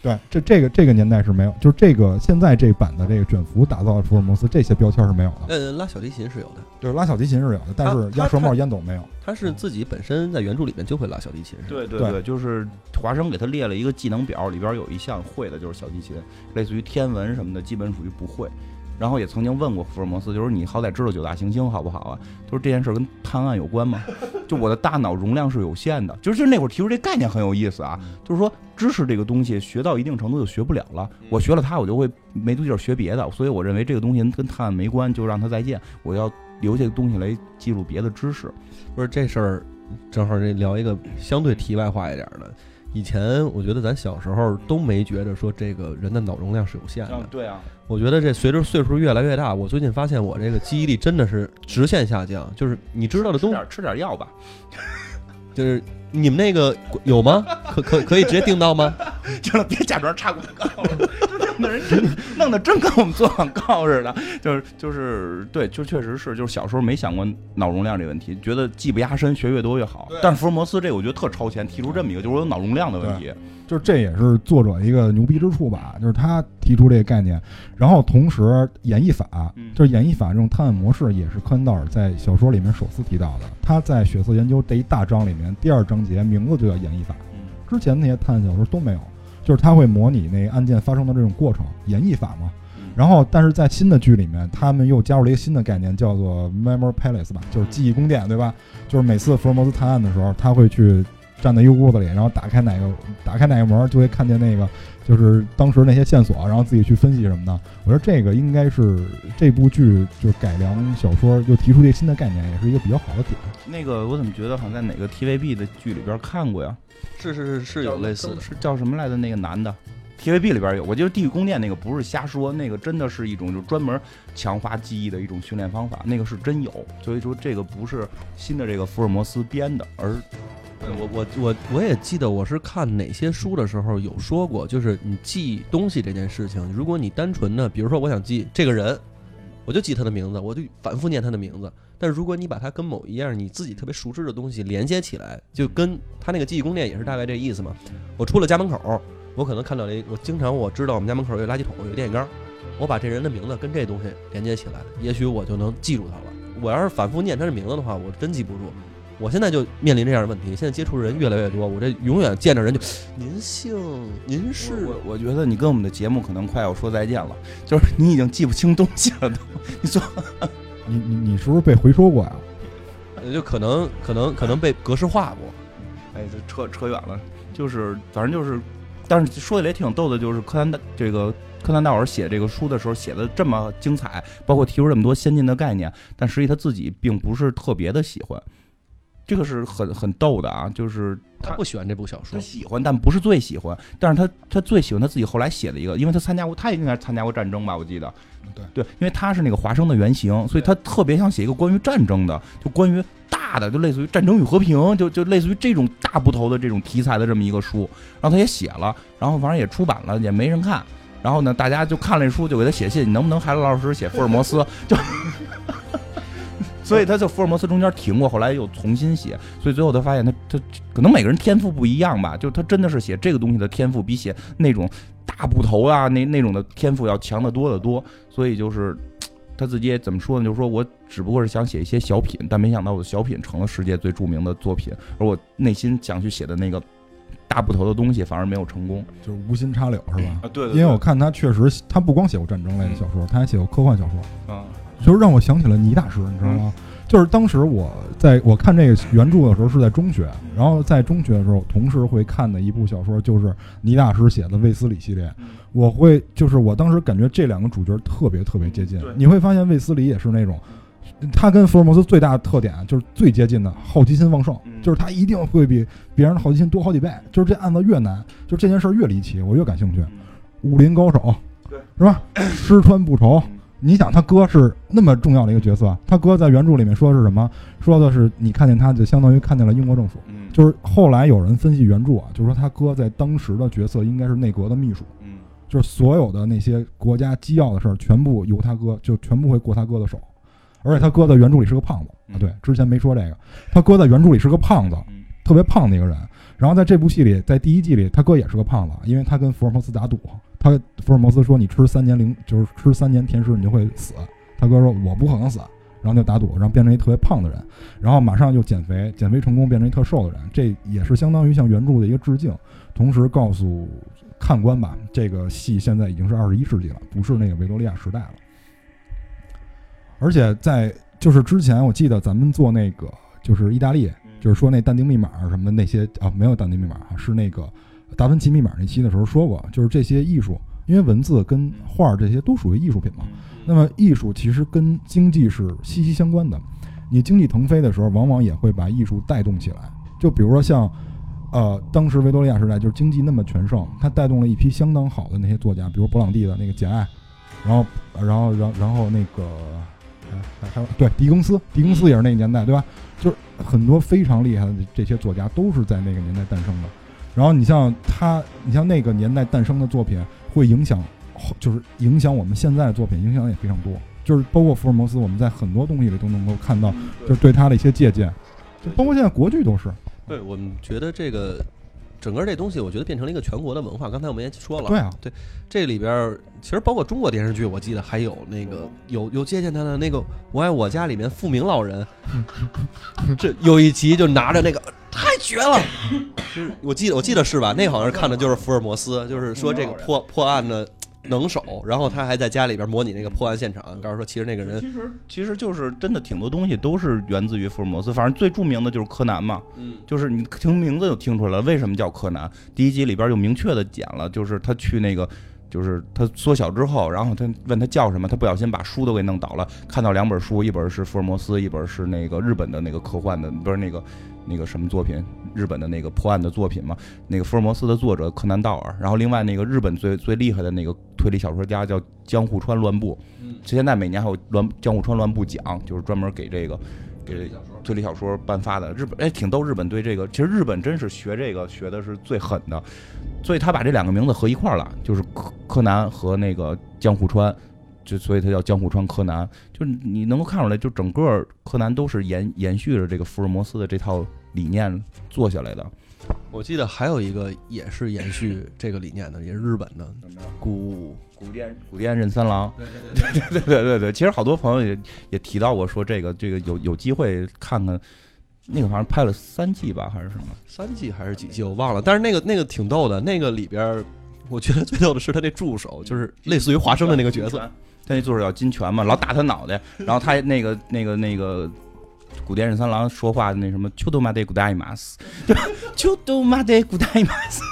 对，这这个这个年代是没有，就是这个现在这版的这个卷福打造的福尔摩斯这些标签是没有的。呃，拉小提琴是有的，就是拉小提琴是有的，但是鸭舌帽、烟斗没有。他是自己本身在原著里面就会拉小提琴，对对对，就是华生给他列了一个技能表，里边有一项会的就是小提琴，类似于天文什么的，基本属于不会。然后也曾经问过福尔摩斯，就是你好歹知道九大行星好不好啊？他说这件事跟探案有关吗？就我的大脑容量是有限的，就是那会儿提出这概念很有意思啊。就是说知识这个东西学到一定程度就学不了了，我学了它我就会没地儿学别的，所以我认为这个东西跟探案没关，就让它再见。我要留下东西来记录别的知识。不是这事儿，正好这聊一个相对题外话一点的。以前我觉得咱小时候都没觉得说这个人的脑容量是有限的。对啊，我觉得这随着岁数越来越大，我最近发现我这个记忆力真的是直线下降。就是你知道的东西，吃点药吧。就是你们那个有吗？可可可以直接订到吗？行了，别假装插广告。弄的人真弄得真跟我们做广告似的，就是就是对，就确实是，就是小时候没想过脑容量这问题，觉得技不压身，学越多越好。但是福尔摩斯这个我觉得特超前，提出这么一个，就是我有脑容量的问题，就是这也是作者一个牛逼之处吧，就是他提出这个概念，然后同时演绎法，就是演绎法这种探案模式也是柯南道尔在小说里面首次提到的。他在《血色研究》这一大章里面，第二章节名字就叫演绎法，之前那些探案小说都没有。就是他会模拟那案件发生的这种过程，演绎法嘛。然后，但是在新的剧里面，他们又加入了一个新的概念，叫做 Memory Palace 吧，就是记忆宫殿，对吧？就是每次福尔摩斯探案的时候，他会去站在一个屋子里，然后打开哪个打开哪个门，就会看见那个就是当时那些线索，然后自己去分析什么的。我觉得这个应该是这部剧就是改良小说，又提出这新的概念，也是一个比较好的点。那个我怎么觉得好像在哪个 TVB 的剧里边看过呀？是是是是有类似的，是叫什么来的？那个男的，TVB 里边有。我觉得《地狱宫殿》那个不是瞎说，那个真的是一种就专门强化记忆的一种训练方法，那个是真有。所以说这个不是新的这个福尔摩斯编的，而我我我我也记得我是看哪些书的时候有说过，就是你记东西这件事情，如果你单纯的，比如说我想记这个人，我就记他的名字，我就反复念他的名字。但如果你把它跟某一样你自己特别熟知的东西连接起来，就跟他那个记忆宫殿也是大概这意思嘛。我出了家门口，我可能看到了一，我经常我知道我们家门口有垃圾桶，有电线杆，我把这人的名字跟这东西连接起来，也许我就能记住他了。我要是反复念他的名字的话，我真记不住。我现在就面临这样的问题，现在接触的人越来越多，我这永远见着人就，您姓，您是，我我觉得你跟我们的节目可能快要说再见了，就是你已经记不清东西了都。你说，你你你是不是被回收过呀？就可能可能可能被格式化过。哎，这扯扯远了，就是反正就是，但是说起来也挺逗的，就是柯南的这个柯南道尔写这个书的时候写的这么精彩，包括提出这么多先进的概念，但实际他自己并不是特别的喜欢。这个是很很逗的啊，就是他不喜欢这部小说，他喜欢，但不是最喜欢。但是他他最喜欢他自己后来写的一个，因为他参加过，他也应该参加过战争吧，我记得。对对，因为他是那个华生的原型，所以他特别想写一个关于战争的，就关于大的，就类似于战争与和平，就就类似于这种大部头的这种题材的这么一个书。然后他也写了，然后反正也出版了，也没人看。然后呢，大家就看了这书，就给他写信，你能不能还老老实实写福尔摩斯？就。所以他就福尔摩斯中间停过，后来又重新写。所以最后他发现，他他可能每个人天赋不一样吧，就他真的是写这个东西的天赋比写那种大部头啊那那种的天赋要强得多得多。所以就是他自己也怎么说呢？就是说我只不过是想写一些小品，但没想到我的小品成了世界最著名的作品，而我内心想去写的那个大部头的东西反而没有成功，就是无心插柳是吧？啊，对。因为我看他确实，他不光写过战争类的小说，他还写过科幻小说啊。就是让我想起了倪大师，你知道吗？就是当时我在我看这个原著的时候是在中学，然后在中学的时候，同时会看的一部小说就是倪大师写的《卫斯理》系列。我会就是我当时感觉这两个主角特别特别接近。你会发现卫斯理也是那种，他跟福尔摩斯最大的特点就是最接近的好奇心旺盛，就是他一定会比别人的好奇心多好几倍。就是这案子越难，就这件事越离奇，我越感兴趣。武林高手，对，是吧？吃穿不愁。你想他哥是那么重要的一个角色，他哥在原著里面说的是什么？说的是你看见他就相当于看见了英国政府。嗯，就是后来有人分析原著啊，就是说他哥在当时的角色应该是内阁的秘书。嗯，就是所有的那些国家机要的事儿，全部由他哥，就全部会过他哥的手。而且他哥在原著里是个胖子啊，对，之前没说这个，他哥在原著里是个胖子，特别胖的一个人。然后在这部戏里，在第一季里，他哥也是个胖子，因为他跟福尔摩斯打赌。他福尔摩斯说：“你吃三年零，就是吃三年甜食，你就会死。”他哥说：“我不可能死。”然后就打赌，然后变成一特别胖的人，然后马上就减肥，减肥成功，变成一特瘦的人。这也是相当于向原著的一个致敬，同时告诉看官吧，这个戏现在已经是二十一世纪了，不是那个维多利亚时代了。而且在就是之前，我记得咱们做那个就是意大利，就是说那但丁密码什么的那些啊，没有但丁密码啊，是那个。达芬奇密码那期的时候说过，就是这些艺术，因为文字跟画这些都属于艺术品嘛。那么艺术其实跟经济是息息相关的。你经济腾飞的时候，往往也会把艺术带动起来。就比如说像，呃，当时维多利亚时代就是经济那么全盛，它带动了一批相当好的那些作家，比如勃朗蒂的那个《简爱》，然后，然后，然然后那个，还还有对狄更斯，狄更斯也是那个年代，对吧？就是很多非常厉害的这些作家都是在那个年代诞生的。然后你像他，你像那个年代诞生的作品，会影响，就是影响我们现在的作品，影响也非常多。就是包括福尔摩斯，我们在很多东西里都能够看到，就是对他的一些借鉴，就包括现在国剧都是。对我们觉得这个。整个这东西，我觉得变成了一个全国的文化。刚才我们也说了，对啊，对，这里边其实包括中国电视剧，我记得还有那个有有借鉴他的那个《我爱我家》里面富明老人，这有一集就拿着那个太绝了，是我记得我记得是吧？那好像是看的就是福尔摩斯，就是说这个破破案的。能手，然后他还在家里边模拟那个破案现场，告诉说其实那个人其实其实就是真的挺多东西都是源自于福尔摩斯，反正最著名的就是柯南嘛，嗯，就是你听名字就听出来了，为什么叫柯南？第一集里边就明确的讲了，就是他去那个，就是他缩小之后，然后他问他叫什么，他不小心把书都给弄倒了，看到两本书，一本是福尔摩斯，一本是那个日本的那个科幻的，不是那个。那个什么作品，日本的那个破案的作品嘛，那个福尔摩斯的作者柯南道尔，然后另外那个日本最最厉害的那个推理小说家叫江户川乱步，嗯，现在每年还有乱江户川乱步奖，就是专门给这个给推理小说颁发的。日本哎，挺逗，日本对这个其实日本真是学这个学的是最狠的，所以他把这两个名字合一块了，就是柯柯南和那个江户川。就所以他叫江户川柯南，就是你能够看出来，就整个柯南都是延延续着这个福尔摩斯的这套理念做下来的。我记得还有一个也是延续这个理念的，也是日本的古古殿古殿任三郎，对对对对对对。其实好多朋友也也提到过，说这个这个有有机会看看，那个好像拍了三季吧，还是什么？三季还是几季我忘了。但是那个那个挺逗的，那个里边我觉得最逗的是他那助手，就是类似于华生的那个角色，他那助手叫金泉嘛，老打他脑袋，然后他那个那个那个。古田任三郎说话的那什么，秋都马得古代马斯，秋都马得古代马斯。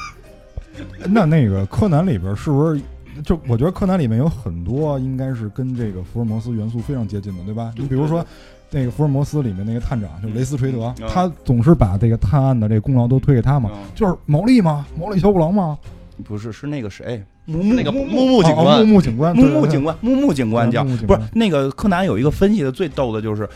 那那个柯南里边是不是？就我觉得柯南里面有很多应该是跟这个福尔摩斯元素非常接近的，对吧？你比如说那个福尔摩斯里面那个探长，就雷斯垂德，他总是把这个探案的这个功劳都推给他嘛，就是毛利吗，毛利小五郎吗。不是，是那个谁，木木那个木木警官，木木警官，木木警官，木木警官叫不是那个柯南有一个分析的最逗的就是。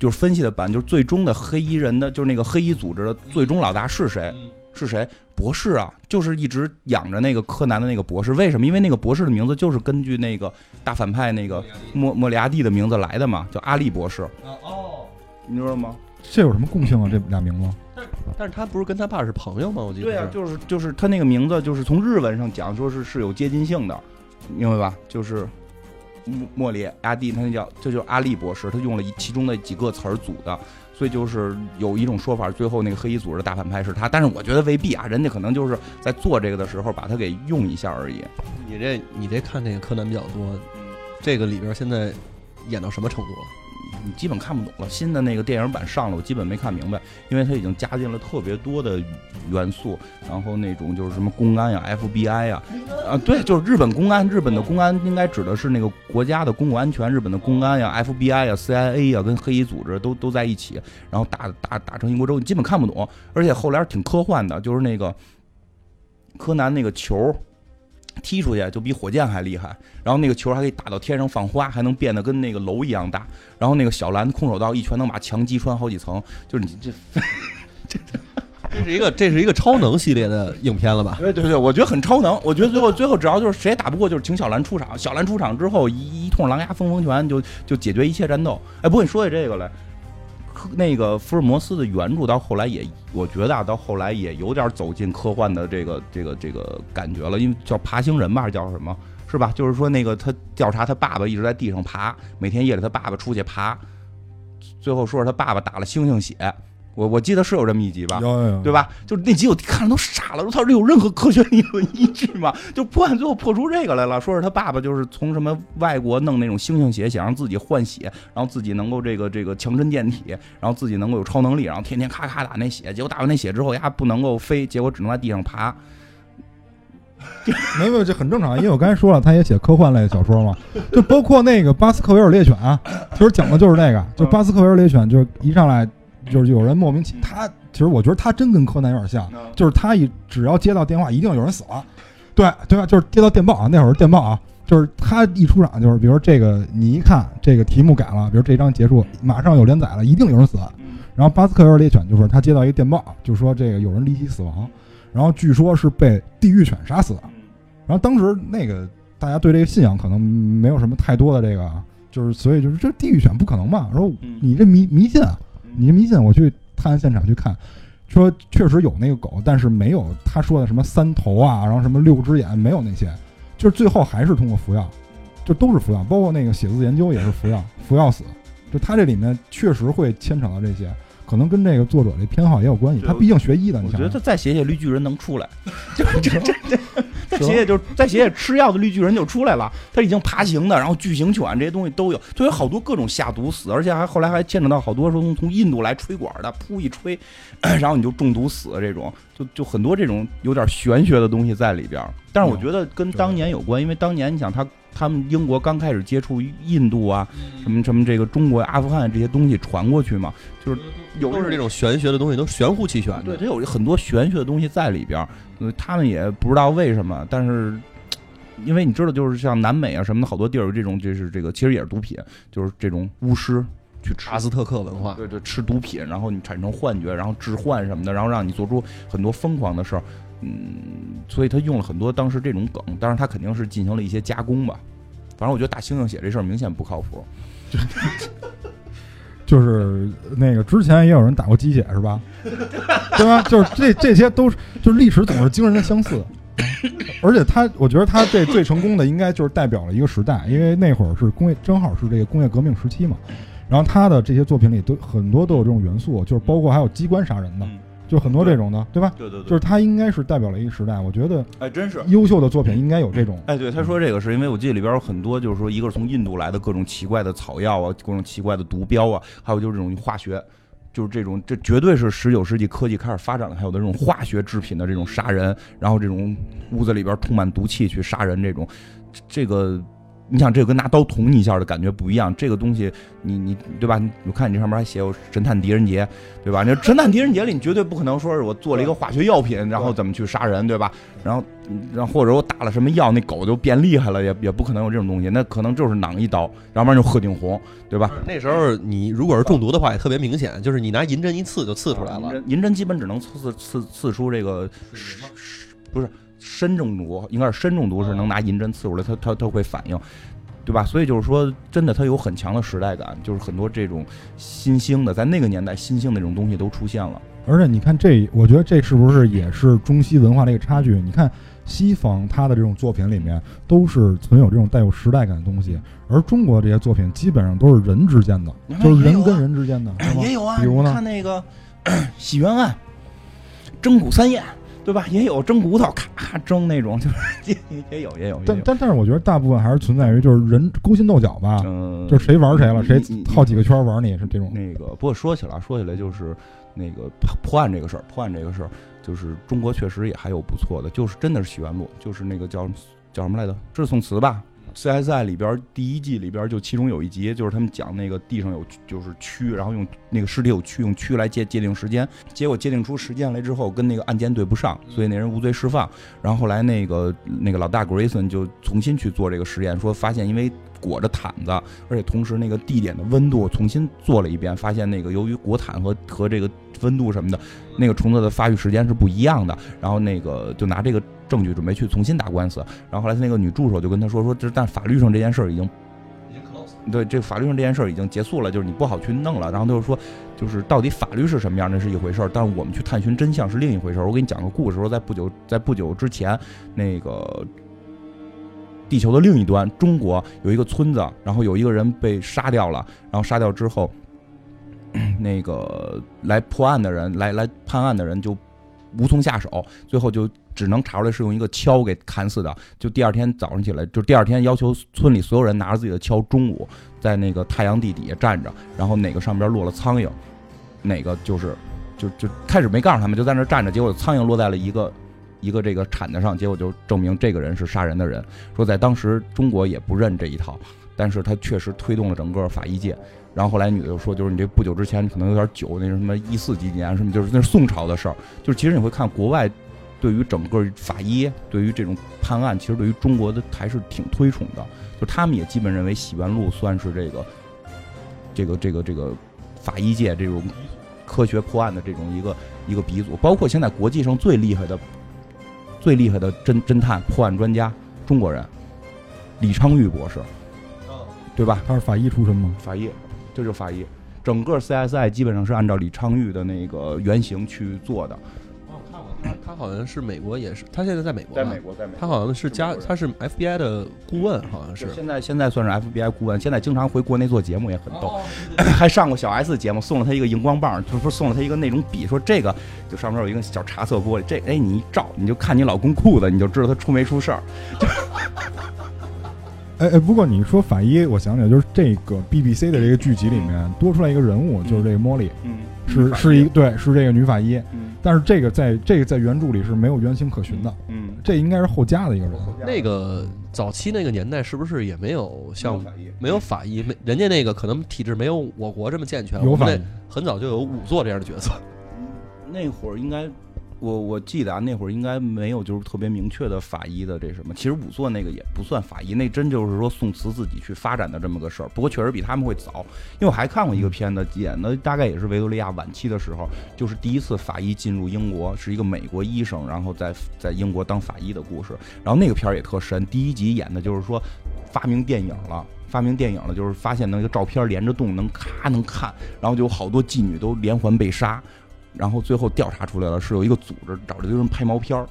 就是分析的版，就是最终的黑衣人的，就是那个黑衣组织的最终老大是谁？是谁？博士啊，就是一直养着那个柯南的那个博士。为什么？因为那个博士的名字就是根据那个大反派那个莫莫里亚蒂的名字来的嘛，叫阿笠博士。哦，你知道吗？这有什么共性啊？这俩名字？但但是他不是跟他爸是朋友吗？我记得。对啊，就是就是他那个名字，就是从日文上讲，说是是有接近性的，明白吧？就是。莫莫里阿蒂，他那叫这就是阿笠博士，他用了其中的几个词儿组的，所以就是有一种说法，最后那个黑衣组织的大反派是他，但是我觉得未必啊，人家可能就是在做这个的时候把他给用一下而已。你这你这看这个柯南比较多，这个里边现在演到什么程度了？你基本看不懂了。新的那个电影版上了，我基本没看明白，因为它已经加进了特别多的元素，然后那种就是什么公安呀、FBI 呀，啊，对，就是日本公安，日本的公安应该指的是那个国家的公共安全，日本的公安呀、FBI 呀、CIA 呀，跟黑衣组织都都在一起，然后打打打成一锅粥，你基本看不懂。而且后来挺科幻的，就是那个柯南那个球。踢出去就比火箭还厉害，然后那个球还可以打到天上放花，还能变得跟那个楼一样大。然后那个小兰空手道一拳能把墙击穿好几层，就是你这这 这是一个这是一个超能系列的影片了吧？对对对，我觉得很超能。我觉得最后最后只要就是谁也打不过，就是请小兰出场。小兰出场之后一一通狼牙风风拳就就解决一切战斗。哎，不过你说起这个来。那个福尔摩斯的原著到后来也，我觉得啊，到后来也有点走进科幻的这个这个这个感觉了，因为叫爬行人吧，叫什么是吧？就是说那个他调查他爸爸一直在地上爬，每天夜里他爸爸出去爬，最后说是他爸爸打了猩猩血。我我记得是有这么一集吧，有有有，对吧？就是那集我看着都傻了，我操，这有任何科学理论依据吗？就破案最后破出这个来了，说是他爸爸就是从什么外国弄那种猩猩血，想让自己换血，然后自己能够这个这个强身健体，然后自己能够有超能力，然后天天咔咔打那血，结果打完那血之后，丫不能够飞，结果只能在地上爬。没有，这很正常，因为我刚才说了，他也写科幻类的小说嘛，就包括那个《巴斯克维尔猎犬》，其实讲的就是这个，就《巴斯克维尔猎犬》，就是一上来。就是有人莫名其他，其实我觉得他真跟柯南有点像，就是他一只要接到电话，一定有人死了，对对吧？就是接到电报啊，那会儿电报啊，就是他一出场，就是比如这个你一看这个题目改了，比如这章结束，马上有连载了，一定有人死。然后巴斯克维尔猎犬就是他接到一个电报，就说这个有人离奇死亡，然后据说是被地狱犬杀死的。然后当时那个大家对这个信仰可能没有什么太多的这个，就是所以就是这地狱犬不可能吧？说你这迷迷信啊。你迷信？我去探案现场去看，说确实有那个狗，但是没有他说的什么三头啊，然后什么六只眼，没有那些，就是最后还是通过服药，就都是服药，包括那个写字研究也是服药，服药死。就他这里面确实会牵扯到这些，可能跟这个作者这偏好也有关系。他毕竟学医的，你我觉得他再写写绿巨人能出来，就这这这。再写写就再写写吃药的绿巨人就出来了，他已经爬行的，然后巨型犬这些东西都有，就有好多各种下毒死，而且还后来还牵扯到好多从从印度来吹管的，噗一吹，然后你就中毒死这种，就就很多这种有点玄学的东西在里边。但是我觉得跟当年有关，因为当年你想他他们英国刚开始接触印度啊，什么什么这个中国阿富汗这些东西传过去嘛，就是有都是这种玄学的东西，都玄乎其玄的，对，它有很多玄学的东西在里边。他们也不知道为什么，但是因为你知道，就是像南美啊什么的好多地儿有这种，就是这个其实也是毒品，就是这种巫师去阿斯特克文化，对对，吃毒品，然后你产生幻觉，然后致幻什么的，然后让你做出很多疯狂的事儿，嗯，所以他用了很多当时这种梗，当然他肯定是进行了一些加工吧。反正我觉得大猩猩写这事儿明显不靠谱，就是那个之前也有人打过鸡血是吧？对吧？就是这这些都是，就是历史总是惊人的相似。而且他，我觉得他这最成功的应该就是代表了一个时代，因为那会儿是工业，正好是这个工业革命时期嘛。然后他的这些作品里都很多都有这种元素，就是包括还有机关杀人的，就很多这种的，对吧？对对对，就是他应该是代表了一个时代。我觉得，哎，真是优秀的作品应该有这种。哎，对，他说这个是因为我记得里边有很多，就是说一个是从印度来的各种奇怪的草药啊，各种奇怪的毒标啊，还有就是这种化学。就是这种，这绝对是十九世纪科技开始发展了，还有的这种化学制品的这种杀人，然后这种屋子里边充满毒气去杀人，这种，这个。你想这个跟拿刀捅你一下的感觉不一样，这个东西你你对吧？我看你这上面还写有神探狄仁杰，对吧？那神探狄仁杰里，你绝对不可能说是我做了一个化学药品，然后怎么去杀人，对吧？然后，然后或者我打了什么药，那狗就变厉害了，也也不可能有这种东西，那可能就是囊一刀，要不然就鹤顶红，对吧？那时候你如果是中毒的话，也特别明显，就是你拿银针一刺就刺出来了。银针基本只能刺刺刺出这个，不是。砷中毒应该是砷中毒，是能拿银针刺出来，它它它会反应，对吧？所以就是说，真的它有很强的时代感，就是很多这种新兴的，在那个年代新兴的这种东西都出现了。而且你看这，我觉得这是不是也是中西文化的一个差距？你看西方它的这种作品里面都是存有这种带有时代感的东西，而中国这些作品基本上都是人之间的，就是人跟人之间的，也有啊。比如呢，看那个 喜冤案、蒸骨三宴。对吧？也有蒸骨头，咔咔蒸那种，就是 也也有也有。但但但是，我觉得大部分还是存在于就是人勾心斗角吧。嗯，就谁玩谁了，谁套几个圈玩你是这种。那个，不过说起来，说起来就是那个破案这个事儿，破案这个事儿，就是中国确实也还有不错的，就是真的是洗冤录，就是那个叫叫什么来着？致宋词吧。CSI 里边第一季里边就其中有一集，就是他们讲那个地上有就是蛆，然后用那个尸体有蛆，用蛆来界界定时间，结果界定出时间来之后跟那个案件对不上，所以那人无罪释放。然后后来那个那个老大 Grayson 就重新去做这个实验，说发现因为裹着毯子，而且同时那个地点的温度重新做了一遍，发现那个由于裹毯和和这个温度什么的，那个虫子的发育时间是不一样的。然后那个就拿这个。证据准备去重新打官司，然后后来他那个女助手就跟他说说，这但法律上这件事儿已经对，这法律上这件事儿已经结束了，就是你不好去弄了。然后他就说，就是到底法律是什么样，那是一回事儿，但是我们去探寻真相是另一回事儿。我给你讲个故事，说在不久在不久之前，那个地球的另一端，中国有一个村子，然后有一个人被杀掉了，然后杀掉之后，那个来破案的人，来来判案的人就无从下手，最后就。只能查出来是用一个锹给砍死的。就第二天早上起来，就第二天要求村里所有人拿着自己的锹，中午在那个太阳地底下站着，然后哪个上边落了苍蝇，哪个就是就就开始没告诉他们，就在那站着。结果苍蝇落在了一个一个这个铲子上，结果就证明这个人是杀人的人。说在当时中国也不认这一套，但是他确实推动了整个法医界。然后后来女的就说，就是你这不久之前可能有点久，那什么一四几年什么，就是那是宋朝的事儿。就是其实你会看国外。对于整个法医，对于这种判案，其实对于中国的还是挺推崇的。就他们也基本认为《洗冤录》算是这个，这个这个这个法医界这种科学破案的这种一个一个鼻祖。包括现在国际上最厉害的、最厉害的侦侦探破案专家，中国人李昌钰博士，对吧？他是法医出身吗？法医，这就是法医。整个 CSI 基本上是按照李昌钰的那个原型去做的。他他好像是美国，也是他现在在美国，在美国，在美国。他好像是加，他是 FBI 的顾问，好像是。现在现在算是 FBI 顾问，现在经常回国内做节目，也很逗，还上过小 S 节目，送了他一个荧光棒，不是送了他一个那种笔，说这个就上面有一个小茶色玻璃，这哎你一照，你就看你老公裤子，你就知道他出没出事儿。哎哎，不过你说法医，我想起来就是这个 BBC 的这个剧集里面多出来一个人物，就是这个茉莉，嗯，是是一对，是这个女法医。但是这个在这个在原著里是没有原型可循的，嗯，这应该是后加的一个人。那个早期那个年代是不是也没有像没有法医？没人家那个可能体制没有我国这么健全。有法医，很早就有仵作这样的角色。那会儿应该。我我记得啊，那会儿应该没有就是特别明确的法医的这什么，其实仵作那个也不算法医，那真就是说宋慈自己去发展的这么个事儿。不过确实比他们会早，因为我还看过一个片子，演的大概也是维多利亚晚期的时候，就是第一次法医进入英国，是一个美国医生，然后在在英国当法医的故事。然后那个片儿也特神，第一集演的就是说发明电影了，发明电影了，就是发现那个照片连着动能咔能看，然后就有好多妓女都连环被杀。然后最后调查出来了，是有一个组织找这堆人拍毛片儿。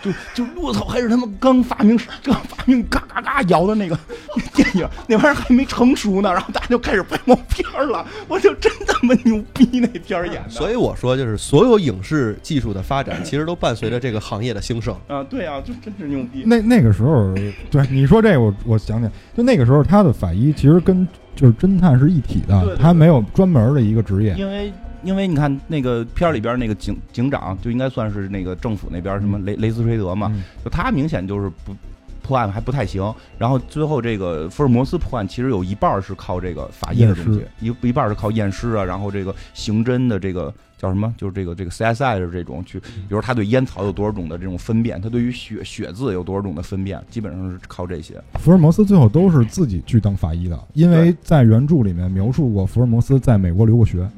就就我操，还是他们刚发明 刚发明嘎嘎嘎摇的那个 电影，那玩意儿还没成熟呢，然后大家就开始拍毛片儿了，我就真他妈牛逼那片儿演的。所以我说，就是所有影视技术的发展，其实都伴随着这个行业的兴盛。啊，对啊，就真是牛逼。那那个时候，对你说这个，我我想起，就那个时候他的法医其实跟就是侦探是一体的，对对对他没有专门的一个职业。因为因为你看那个片儿里边那个警警长，就应该算是那个政府那边什么雷雷斯垂德嘛，嗯就他明显就是不破案还不太行。然后最后这个福尔摩斯破案，其实有一半儿是靠这个法医的东西，一一半儿是靠验尸啊，然后这个刑侦的这个叫什么，就是这个这个 CSI 的这种去，比如他对烟草有多少种的这种分辨，他对于血血渍有多少种的分辨，基本上是靠这些。福尔摩斯最后都是自己去当法医的，因为在原著里面描述过福尔摩斯在美国留过学，嗯，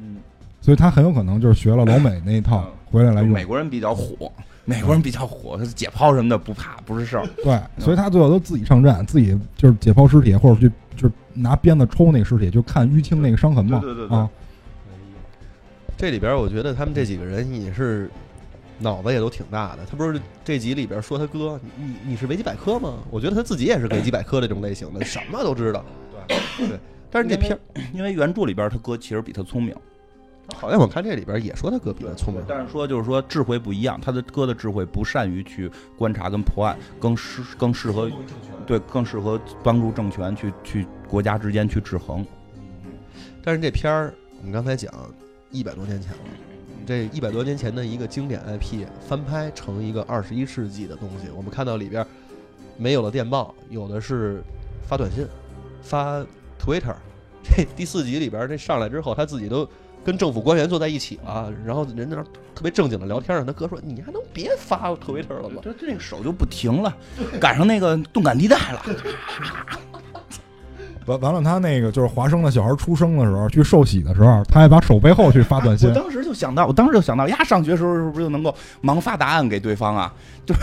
所以他很有可能就是学了老美那一套回来来用。美国人比较火，美国人比较火，他解剖什么的不怕，不是事儿。对，所以他最后都自己上阵，自己就是解剖尸体，或者去就是拿鞭子抽那个尸体，就看淤青那个伤痕嘛。对对对对啊，这里边，我觉得他们这几个人也是脑子也都挺大的。他不是这集里边说他哥，你你你是维基百科吗？我觉得他自己也是维基百科这种类型的，什么都知道。对对，但是这片儿因为原著里边他哥其实比他聪明，好像我看这里边也说他哥比他聪明。但是说就是说智慧不一样，他的哥的智慧不善于去观察跟破案，更适更适合对更适合帮助政权去去国家之间去制衡。但是这片儿我们刚才讲一百多年前了，这一百多年前的一个经典 IP 翻拍成一个二十一世纪的东西，我们看到里边没有了电报，有的是发短信、发 Twitter。这第四集里边这上来之后，他自己都跟政府官员坐在一起了，然后人在那特别正经的聊天，他哥说：“你还能别发 Twitter 了吗 这这个手就不停了，赶上那个动感地带了。完完了，他那个就是华生的小孩出生的时候去受洗的时候，他还把手背后去发短信我。当时就想到，我当时就想到，呀，上学时候是不是就能够盲发答案给对方啊？就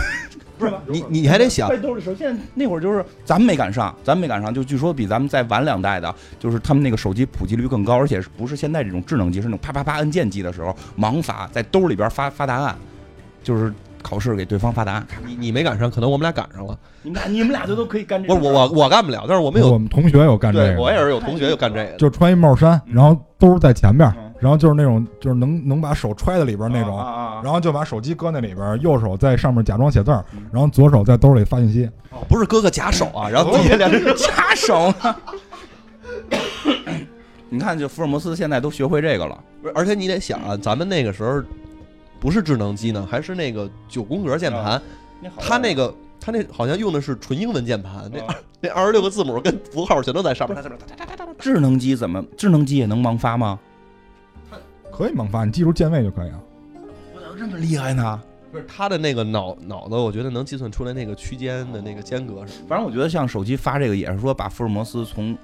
不是吧？你你还得想快兜里首先那会儿就是咱们没赶上，咱们没赶上，就据说比咱们再晚两代的，就是他们那个手机普及率更高，而且不是现在这种智能机，是那种啪啪啪按键机的时候，盲发在兜里边发发答案，就是考试给对方发答案。你你没赶上，可能我们俩赶上了。你们俩你们俩就都可以干这个不是我我我干不了，但是我们有我，们同学有干这个，我也是有同学有干这个。就穿一帽衫，然后兜在前边嗯，然后就是那种就是能能把手揣在里边那啊种，啊啊然后就把手机搁那里边，右手在上面假装写字儿嗯，然后左手在兜里发信息。不是哥哥假手啊，然后底下两人假手呢。你看，就福尔摩斯现在都学会这个了。不是，而且你得想啊，咱们那个时候不是智能机呢，还是那个九宫格键盘，他那个他那好像用的是纯英文键盘，那啊那二十六个字母跟符号全都在上面。智能机怎么智能机也能盲发吗？可以盲发，你记住键位就可以了。我怎么这么厉害呢？不是他的那个脑脑子，我觉得能计算出来那个区间的那个间隔。反正我觉得像手机发这个，也是说把福尔摩斯从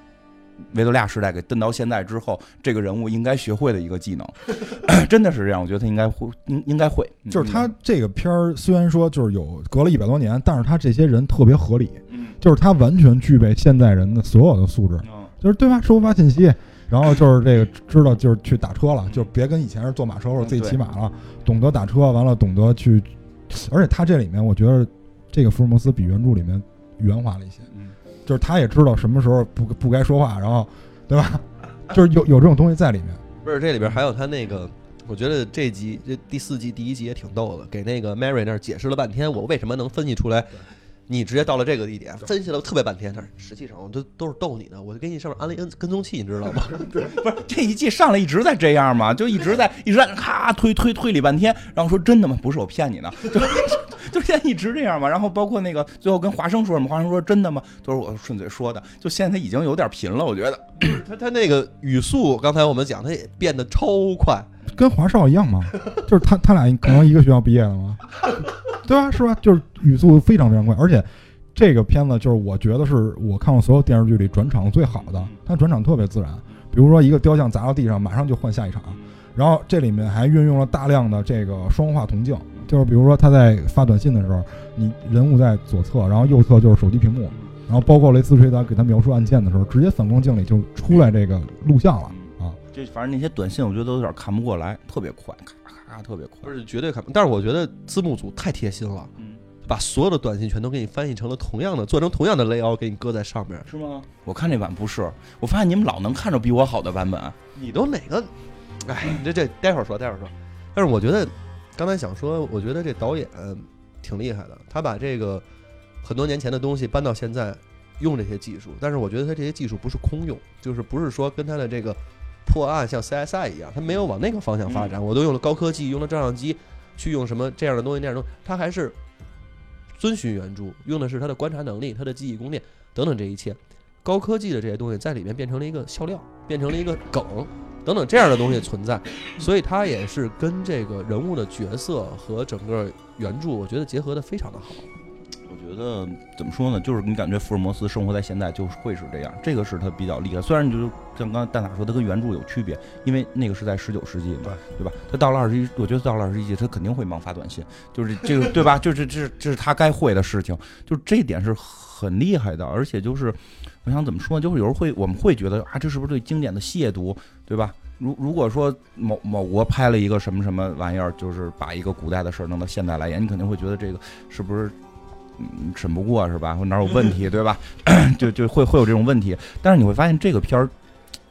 维多利亚时代给蹬到现在之后，这个人物应该学会的一个技能，真的是这样。我觉得他应该会，应应该会。就是他这个片儿虽然说就是有隔了一百多年，但是他这些人特别合理，嗯，就是他完全具备现代人的所有的素质，嗯就是对吧？收发信息，然后就是这个知道就是去打车了，就别跟以前是坐马车或者自己骑马了，懂得打车，完了懂得去，而且他这里面我觉得这个福尔摩斯比原著里面圆滑了一些，嗯就是他也知道什么时候不不该说话，然后对吧？就是有有这种东西在里面。不是这里边还有他那个，我觉得这集这第四季第一集也挺逗的，给那个 Mary 那儿解释了半天，我为什么能分析出来。你直接到了这个地点，分析了特别半天，但是实际上我都都是逗你的，我就给你上面安了一跟跟踪器，你知道吗？不是这一季上来一直在这样嘛，就一直在一直在咔推推推理半天，然后说真的吗？不是我骗你呢，就就现在一直这样嘛。然后包括那个最后跟华生说什么，华生说真的吗？都是我顺嘴说的。就现在他已经有点贫了，我觉得。他他那个语速，刚才我们讲，他也变得超快。跟华少一样嘛，就是他他俩可能一个学校毕业的嘛，对啊？是吧？就是语速非常非常快，而且这个片子就是我觉得是我看过所有电视剧里转场最好的，它转场特别自然。比如说一个雕像砸到地上，马上就换下一场，然后这里面还运用了大量的这个双话铜镜，就是比如说他在发短信的时候，你人物在左侧，然后右侧就是手机屏幕，然后包括雷斯崔达给他描述案件的时候，直接反光镜里就出来这个录像了啊。这反正那些短信我觉得都有点看不过来，特别快，咔咔咔特别快不。是绝对看不，但是我觉得字幕组太贴心了，嗯，把所有的短信全都给你翻译成了同样的，做成同样的 layout 给你搁在上面。是吗？我看这版不是，我发现你们老能看着比我好的版本。你都哪个？哎，这这待会儿说，待会儿说。但是我觉得刚才想说，我觉得这导演挺厉害的，他把这个很多年前的东西搬到现在，用这些技术。但是我觉得他这些技术不是空用，就是不是说跟他的这个破案像 CSI 一样，他没有往那个方向发展。我都用了高科技，用了照相机，去用什么这样的东西那样的东西，他还是遵循原著，用的是他的观察能力、他的记忆宫殿等等这一切。高科技的这些东西在里面变成了一个笑料，变成了一个梗等等这样的东西存在，所以它也是跟这个人物的角色和整个原著，我觉得结合的非常的好。我觉得怎么说呢，就是你感觉福尔摩斯生活在现在就会是这样，这个是他比较厉害。虽然你就是像刚才蛋挞说，他跟原著有区别，因为那个是在十九世纪嘛，对对吧？他到了二十一，我觉得到了二十一世纪，他肯定会忙发短信，就是这个对吧？就是这这是他该会的事情，就是这一点是很厉害的，而且就是我想怎么说呢，就是有时候会我们会觉得啊，这是不是对经典的亵渎，对吧？如如果说某某国拍了一个什么什么玩意儿，就是把一个古代的事儿弄到现代来演，你肯定会觉得这个是不是嗯审不过是吧？或哪儿有问题 对吧？就就会会有这种问题。但是你会发现这个片儿，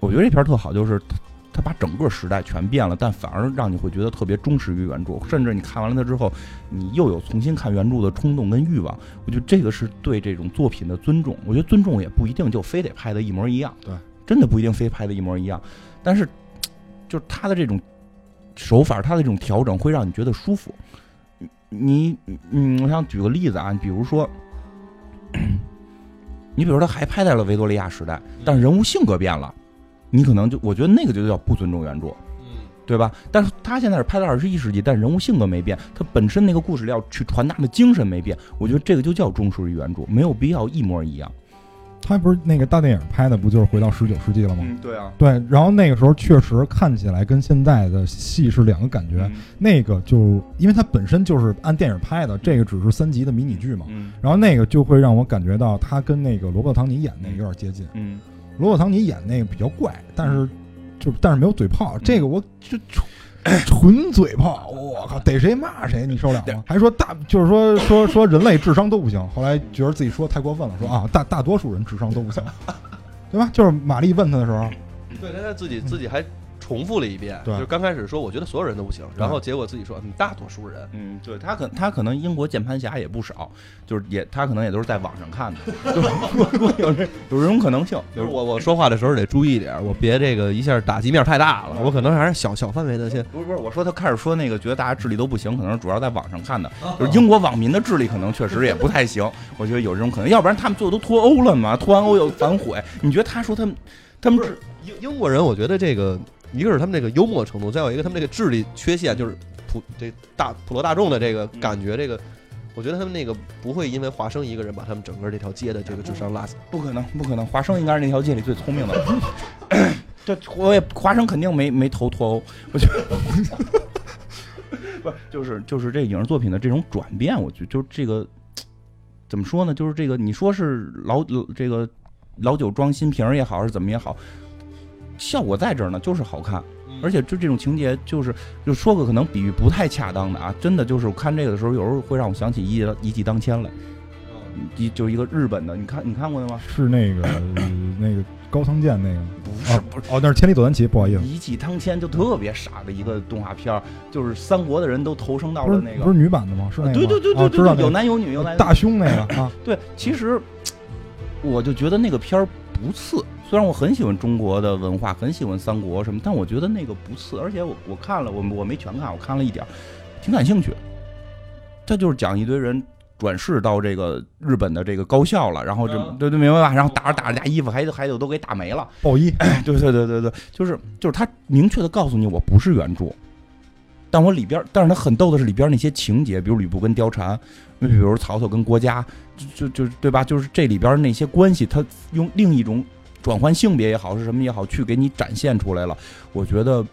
我觉得这片儿特好，就是它它把整个时代全变了，但反而让你会觉得特别忠实于原著，甚至你看完了它之后，你又有重新看原著的冲动跟欲望。我觉得这个是对这种作品的尊重。我觉得尊重也不一定就非得拍的一模一样，对，真的不一定非拍的一模一样。但是就是他的这种手法，他的这种调整会让你觉得舒服。你嗯，我想举个例子啊，比如说，你比如说他还拍在了维多利亚时代，但是人物性格变了，你可能就我觉得那个就叫不尊重原著，嗯，对吧？但是他现在是拍到二十一世纪，但人物性格没变，他本身那个故事要去传达的精神没变，我觉得这个就叫忠实于原著，没有必要一模一样。他不是那个大电影拍的，不就是回到十九世纪了吗？嗯，对啊，对，然后那个时候确实看起来跟现在的戏是两个感觉。嗯那个就因为它本身就是按电影拍的，这个只是三集的迷你剧嘛。嗯然后那个就会让我感觉到他跟那个罗伯特·唐尼演那个有点接近。嗯，罗伯特·唐尼演那个比较怪，但是就但是没有嘴炮。这个我就 纯嘴炮，我靠，逮谁骂谁，你受了吗？还说大就是说说说人类智商都不行，后来觉得自己说太过分了，说啊大大多数人智商都不行，对吧？就是玛丽问他的时候，对，他自己自己还重复了一遍，对。就是刚开始说我觉得所有人都不行，然后结果自己说嗯大多数人，嗯，对他可他可能英国键盘侠也不少，就是也他可能也都是在网上看的，就是有这有这种可能性。就是我我说话的时候得注意点，我别这个一下打击面太大了，我可能还是小小范围的先。不是不是，我说他开始说那个，觉得大家智力都不行，可能是主要在网上看的，就是英国网民的智力可能确实也不太行，我觉得有这种可能，要不然他们最后都脱欧了嘛，脱完欧又反悔，你觉得他说他们他们智英英国人，我觉得这个一个是他们这个幽默程度，再有一个他们这个智力缺陷，就是普这大普罗大众的这个感觉，这个我觉得他们那个不会因为华生一个人把他们整个这条街的这个智商拉下。不可能不可能，华生应该是那条街里最聪明的。这我也华生肯定没没投脱欧，我觉得 不是就是就是这影视作品的这种转变，我觉得就是这个怎么说呢？就是这个你说是老这个老酒装新瓶也好，是怎么也好，效果在这儿呢，就是好看。而且就这种情节，就是就说个可能比喻不太恰当的啊，真的就是看这个的时候，有时候会让我想起一一骑当千来，一就一个日本的，你看你看过的吗？是那个呃那个高仓健那个不是不是。哦，那是千里走单骑，不好意思，一骑当千就特别傻的一个动画片，就是三国的人都投生到了那个，是不是女版的吗？是那个吗？对对对对对有男有女有男有大胸那个啊，对，其实我就觉得那个片儿不次。虽然我很喜欢中国的文化，很喜欢三国什么，但我觉得那个不次。而且我我看了，我我没全看，我看了一点儿，挺感兴趣。他就是讲一堆人转世到这个日本的这个高校了，然后这嗯对对明白吧？然后打着打着家衣服还还有都给打没了。暴衣，对对对对对，就是就是他明确的告诉你我不是原著，但我里边，但是他很逗的是里边那些情节，比如吕布跟貂蝉，比如曹操跟郭嘉，就就就对吧？就是这里边那些关系，他用另一种转换性别也好，是什么也好，去给你展现出来了。我觉得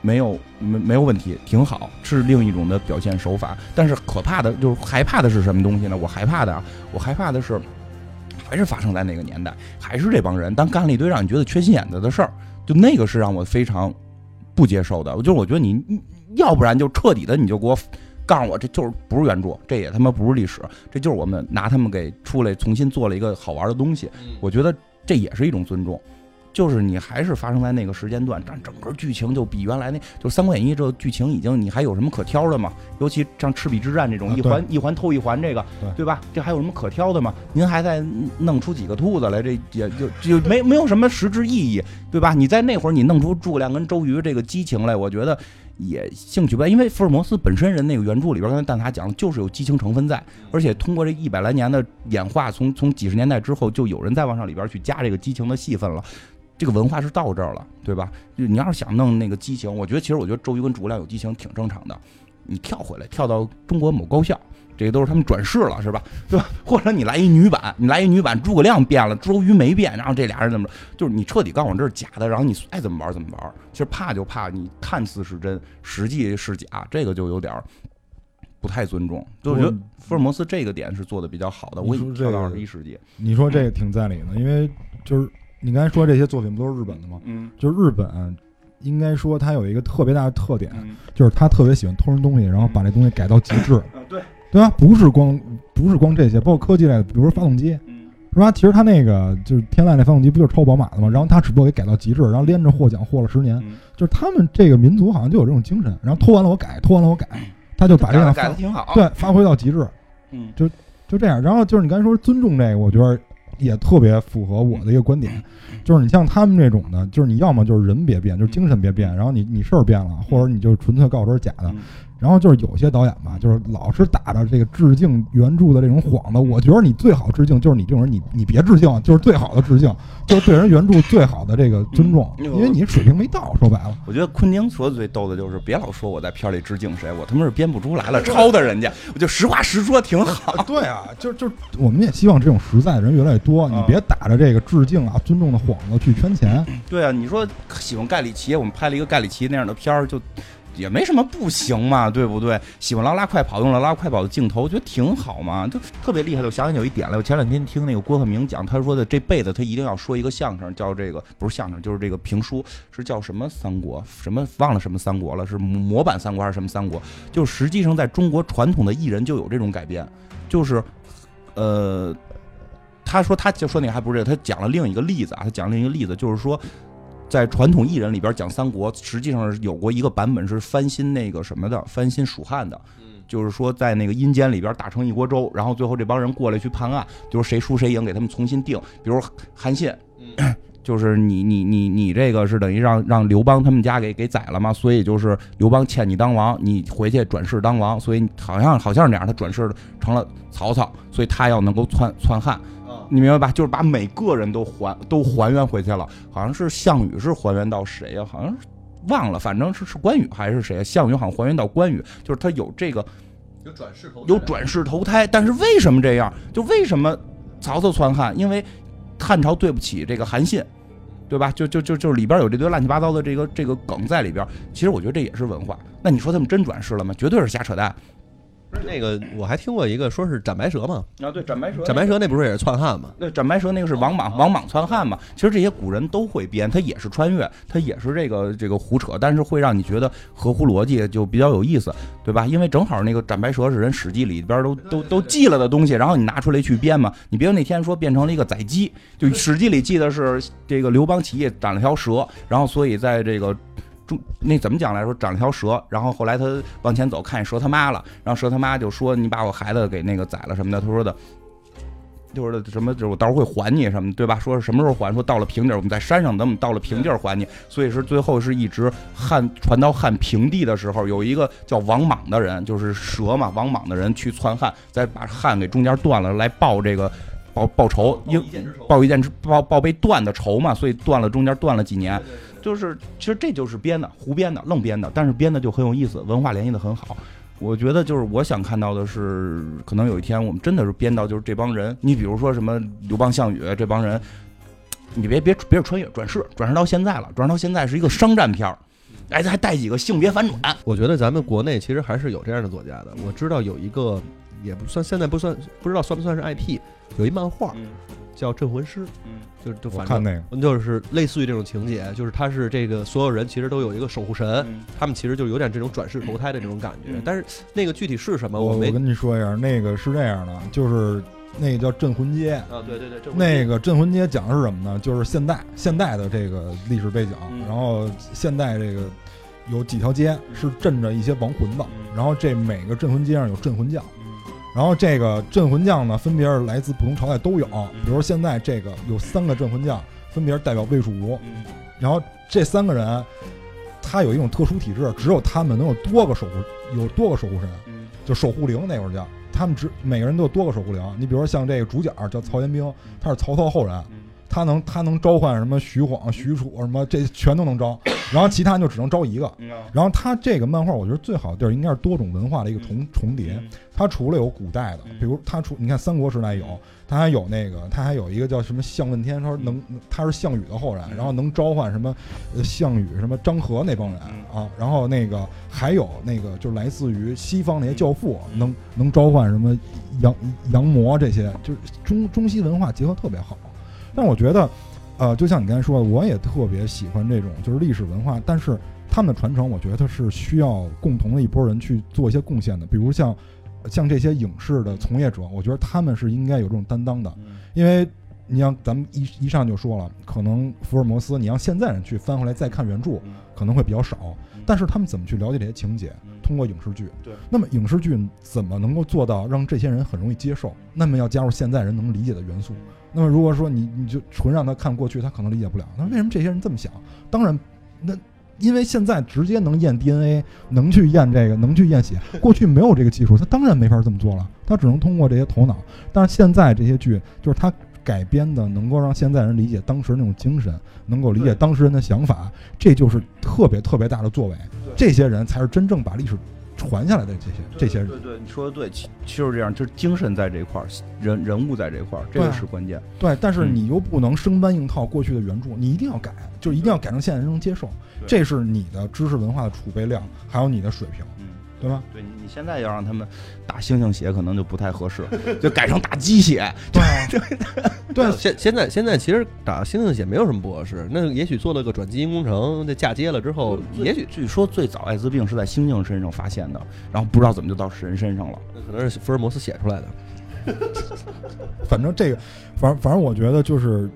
没有没没有问题，挺好，是另一种的表现手法。但是可怕的就是害怕的是什么东西呢？我害怕的啊，我害怕的是。还是发生在那个年代，还是这帮人，但干了一堆让你觉得缺心眼子的事儿，就那个是让我非常不接受的。就是我觉得你你要不然就彻底的你就给我告诉我这就是不是原著，这也他妈不是历史，这就是我们拿他们给出来重新做了一个好玩的东西。我觉得这也是一种尊重。就是你还是发生在那个时间段，但整个剧情就比原来那，就《三国演义》这个剧情已经，你还有什么可挑的吗？尤其像赤壁之战这种一环一环透一环，这个对吧？这还有什么可挑的吗？您还在弄出几个兔子来，这也就就没没有什么实质意义，对吧？你在那会儿你弄出诸葛亮跟周瑜这个激情来，我觉得也兴趣不，因为福尔摩斯本身人那个原著里边，刚才蛋挞讲了，就是有激情成分在，而且通过这一百来年的演化，从从几十年代之后，就有人再往上里边去加这个激情的戏份了。这个文化是到这儿了，对吧？你要是想弄那个激情，我觉得其实我觉得周瑜跟诸葛亮有激情挺正常的。你跳回来，跳到中国某高校，这个都是他们转世了，是吧？对吧？或者你来一女版，你来一女版，诸葛亮变了，周瑜没变，然后这俩人怎么着？就是你彻底告诉我这是假的，然后你爱怎么玩怎么玩。其实怕就怕你看似是真，实际是假，这个就有点不太尊重。就我觉得福尔摩斯这个点是做的比较好的。我已经跳到二十一世纪，你说这个挺在理的，因为就是。你刚才说这些作品不都是日本的吗？嗯，就是日本，应该说它有一个特别大的特点，就是他特别喜欢偷人东西，然后把这东西改到极致。对，对吧？不是光不是光这些，包括科技类的，比如说发动机，是吧？其实它那个就是天籁那发动机不就是超宝马的吗？然后它只不过给改到极致，然后连着获奖获了十年。就是他们这个民族好像就有这种精神，然后拖完了我改，拖完了我改，他就把这样改的挺好，对，发挥到极致。嗯，就就这样。然后就是你刚才说尊重这个，我觉得。也特别符合我的一个观点，就是你像他们这种的，就是你要么就是人别变，就是精神别变，然后你你事儿变了，或者你就纯粹告诉我是假的。然后就是有些导演吧，就是老是打着这个致敬原著的这种幌子。我觉得你最好致敬就是你这种人，你你别致敬，就是最好的致敬，就是对人原著最好的这个尊重，因为你水平没到。说白了，我觉得昆汀说的最逗的就是别老说我在片里致敬谁，我他妈是编不出来了，抄的人家，我就实话实说挺好。对啊，就就我们也希望这种实在的人越来越多，你别打着这个致敬啊、尊重的幌子去圈钱。对啊，你说喜欢盖里奇，我们拍了一个盖里奇那样的片儿就。也没什么不行嘛，对不对？喜欢拉拉快跑，用了拉快跑的镜头，我觉得挺好嘛，就特别厉害。我想起有一点来，我前两天听那个郭鹤鸣讲，他说的这辈子他一定要说一个相声，叫这个不是相声，就是这个评书，是叫什么三国？什么忘了什么三国了？是模板三国还是什么三国？就实际上在中国传统的艺人就有这种改变，就是，呃，他说他就说那个还不是，他讲了另一个例子啊，他讲另一个例子，就是说。在传统艺人里边讲三国，实际上是有过一个版本是翻新那个什么的，翻新蜀汉的，就是说在那个阴间里边打成一锅粥，然后最后这帮人过来去判案，就是谁输谁赢，给他们重新定。比如韩信，就是你你你你这个是等于让让刘邦他们家给给宰了嘛，所以就是刘邦欠你当王，你回去转世当王，所以好像好像是那样，他转世成了曹操，所以他要能够篡篡汉。你明白吧？就是把每个人都还都还原回去了，好像是项羽是还原到谁呀？好像忘了，反正是是关羽还是谁？项羽好像还原到关羽，就是他有这个有转世投有转世投胎。但是为什么这样？就为什么曹操篡汉？因为汉朝对不起这个韩信，对吧？就就就就里边有这堆乱七八糟的这个这个梗在里边。其实我觉得这也是文化。那你说他们真转世了吗？绝对是瞎扯淡。不是那个，我还听过一个说是斩白蛇嘛？啊，对，斩白蛇，斩白蛇那不是也是篡汉吗？对，斩白蛇那个是王莽，王莽篡汉嘛。其实这些古人都会编，他也是穿越，他也是这个这个胡扯，但是会让你觉得合乎逻辑，就比较有意思，对吧？因为正好那个斩白蛇是人史记里边都都都记了的东西，然后你拿出来去编嘛。你别那天说变成了一个宰鸡，就史记里记的是这个刘邦起义斩了条蛇，然后所以在这个。中那怎么讲来说，长了条蛇，然后后来他往前走，看见蛇他妈了，然后蛇他妈就说：“你把我孩子给那个宰了什么的。”他说的，就是什么，就是我到时候会还你什么，对吧？说是什么时候还？说到了平地，我们在山上等我们到了平地还你。所以是最后是一直汉传到汉平地的时候，有一个叫王莽的人，就是蛇嘛，王莽的人去篡汉，再把汉给中间断了，来报这个报报仇，因报一件报报被断的仇嘛，所以断了中间断了几年。就是，其实这就是编的，胡编的，愣编的，但是编的就很有意思，文化联系的很好。我觉得就是我想看到的是，可能有一天我们真的是编到就是这帮人，你比如说什么刘邦、项羽这帮人，你别别别是穿越转世，转世到现在了，转世到现在是一个商战片儿，哎，还带几个性别反转。我觉得咱们国内其实还是有这样的作家的。我知道有一个，也不算现在不算，不知道算不算是 IP，有一漫画。叫《镇魂师》，嗯就就我反正看那个，就是类似于这种情节，就是他是这个所有人其实都有一个守护神，嗯他们其实就有点这种转世投胎的这种感觉嗯，但是那个具体是什么没我我跟你说一下，那个是这样的，就是那个叫镇魂街。啊，对对对，镇魂那个镇魂街讲的是什么呢？就是现代现代的这个历史背景，嗯然后现代这个有几条街是镇着一些亡魂的，嗯然后这每个镇魂街上有镇魂将，嗯然后这个镇魂将呢，分别是来自不同朝代都有，嗯。比如现在这个有三个镇魂将，分别是代表魏蜀。吴，嗯。然后这三个人，他有一种特殊体质，只有他们能有多个守护，有多个守护神，嗯。就守护灵那会儿叫，他们只每个人都有多个守护灵。你比如说像这个主角叫曹延兵，他是曹操后人，嗯。他能他能召唤什么徐晃、许褚什么，这全都能招，然后其他人就只能招一个。嗯然后他这个漫画，我觉得最好的地儿应该是多种文化的一个重重叠。它除了有古代的，比如它除你看三国时代有，它还有那个，它还有一个叫什么项问天，说能他是项羽的后人，然后能召唤什么呃项羽什么张合那帮人啊，然后那个还有那个就来自于西方那些教父，能能召唤什么阳阳魔这些，就是中中西文化结合特别好。但我觉得，呃，就像你刚才说的，我也特别喜欢这种就是历史文化，但是他们的传承，我觉得是需要共同的一波人去做一些贡献的，比如像。像这些影视的从业者，我觉得他们是应该有这种担当的，因为你像咱们一一上就说了，可能福尔摩斯，你让现在人去翻回来再看原著，可能会比较少，但是他们怎么去了解这些情节？通过影视剧，对，那么影视剧怎么能够做到让这些人很容易接受？那么要加入现在人能理解的元素。那么如果说你你就纯让他看过去，他可能理解不了。那为什么这些人这么想？当然，那因为现在直接能验 DNA，能去验这个，能去验血。过去没有这个技术，他当然没法这么做了，他只能通过这些头脑。但是现在这些剧，就是他改编的，能够让现在人理解当时那种精神，能够理解当时人的想法，这就是特别特别大的作为。这些人才是真正把历史传下来的这些这些人。对对，你说的对，其其实这样，就是精神在这块儿，人人物在这块儿，这个是关键。对，但是嗯你又不能生搬硬套过去的原著，你一定要改，就一定要改成现在人能接受。这是你的知识文化的储备量，还有你的水平，嗯，对吧？对你你现在要让他们打猩猩血，可能就不太合适，就改成打鸡血。对啊，对，现现在现在其实打猩猩血没有什么不合适，那也许做了个转基因工程，那嫁接了之后，也许据说最早艾滋病是在猩猩身上发现的，然后不知道怎么就到人身上了。那可能是福尔摩斯写出来的。反正这个，反正反正我觉得就是，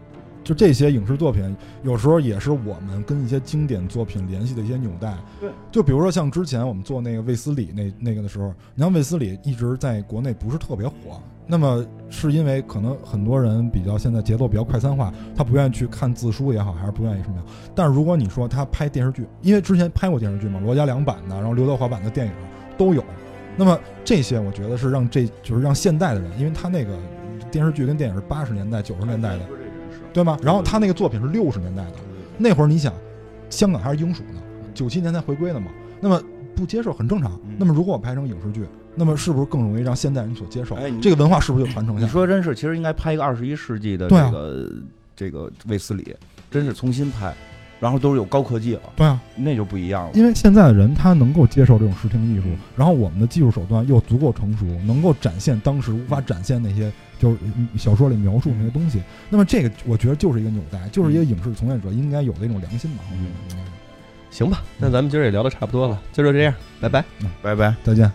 就这些影视作品，有时候也是我们跟一些经典作品联系的一些纽带。对，就比如说像之前我们做那个卫斯理那那个的时候，你像卫斯理一直在国内不是特别火，那么是因为可能很多人比较现在节奏比较快餐化，他不愿意去看字书也好，还是不愿意什么样？但是如果你说他拍电视剧，因为之前拍过电视剧嘛，罗家良版的，然后刘德华版的电影都有。那么这些我觉得是让这就是让现代的人，因为他那个电视剧跟电影是八十年代、九十年代的，对吗？然后他那个作品是六十年代的，那会儿你想，香港还是英属呢，九七年才回归的嘛，那么不接受很正常。那么如果我拍成影视剧，那么是不是更容易让现代人所接受？哎这个文化是不是就传承下来你？说真是，其实应该拍一个二十一世纪的这个、这个卫斯理，真是重新拍，然后都是有高科技了，对啊，那就不一样了。因为现在的人他能够接受这种视听艺术，然后我们的技术手段又足够成熟，能够展现当时无法展现那些就是嗯小说里描述那些东西。那么这个我觉得就是一个纽带，就是一个影视从业者应该有的一种良心吧。我觉得应该是。行吧，那咱们今儿也聊的差不多了，今儿就这样，拜拜。拜拜。再见。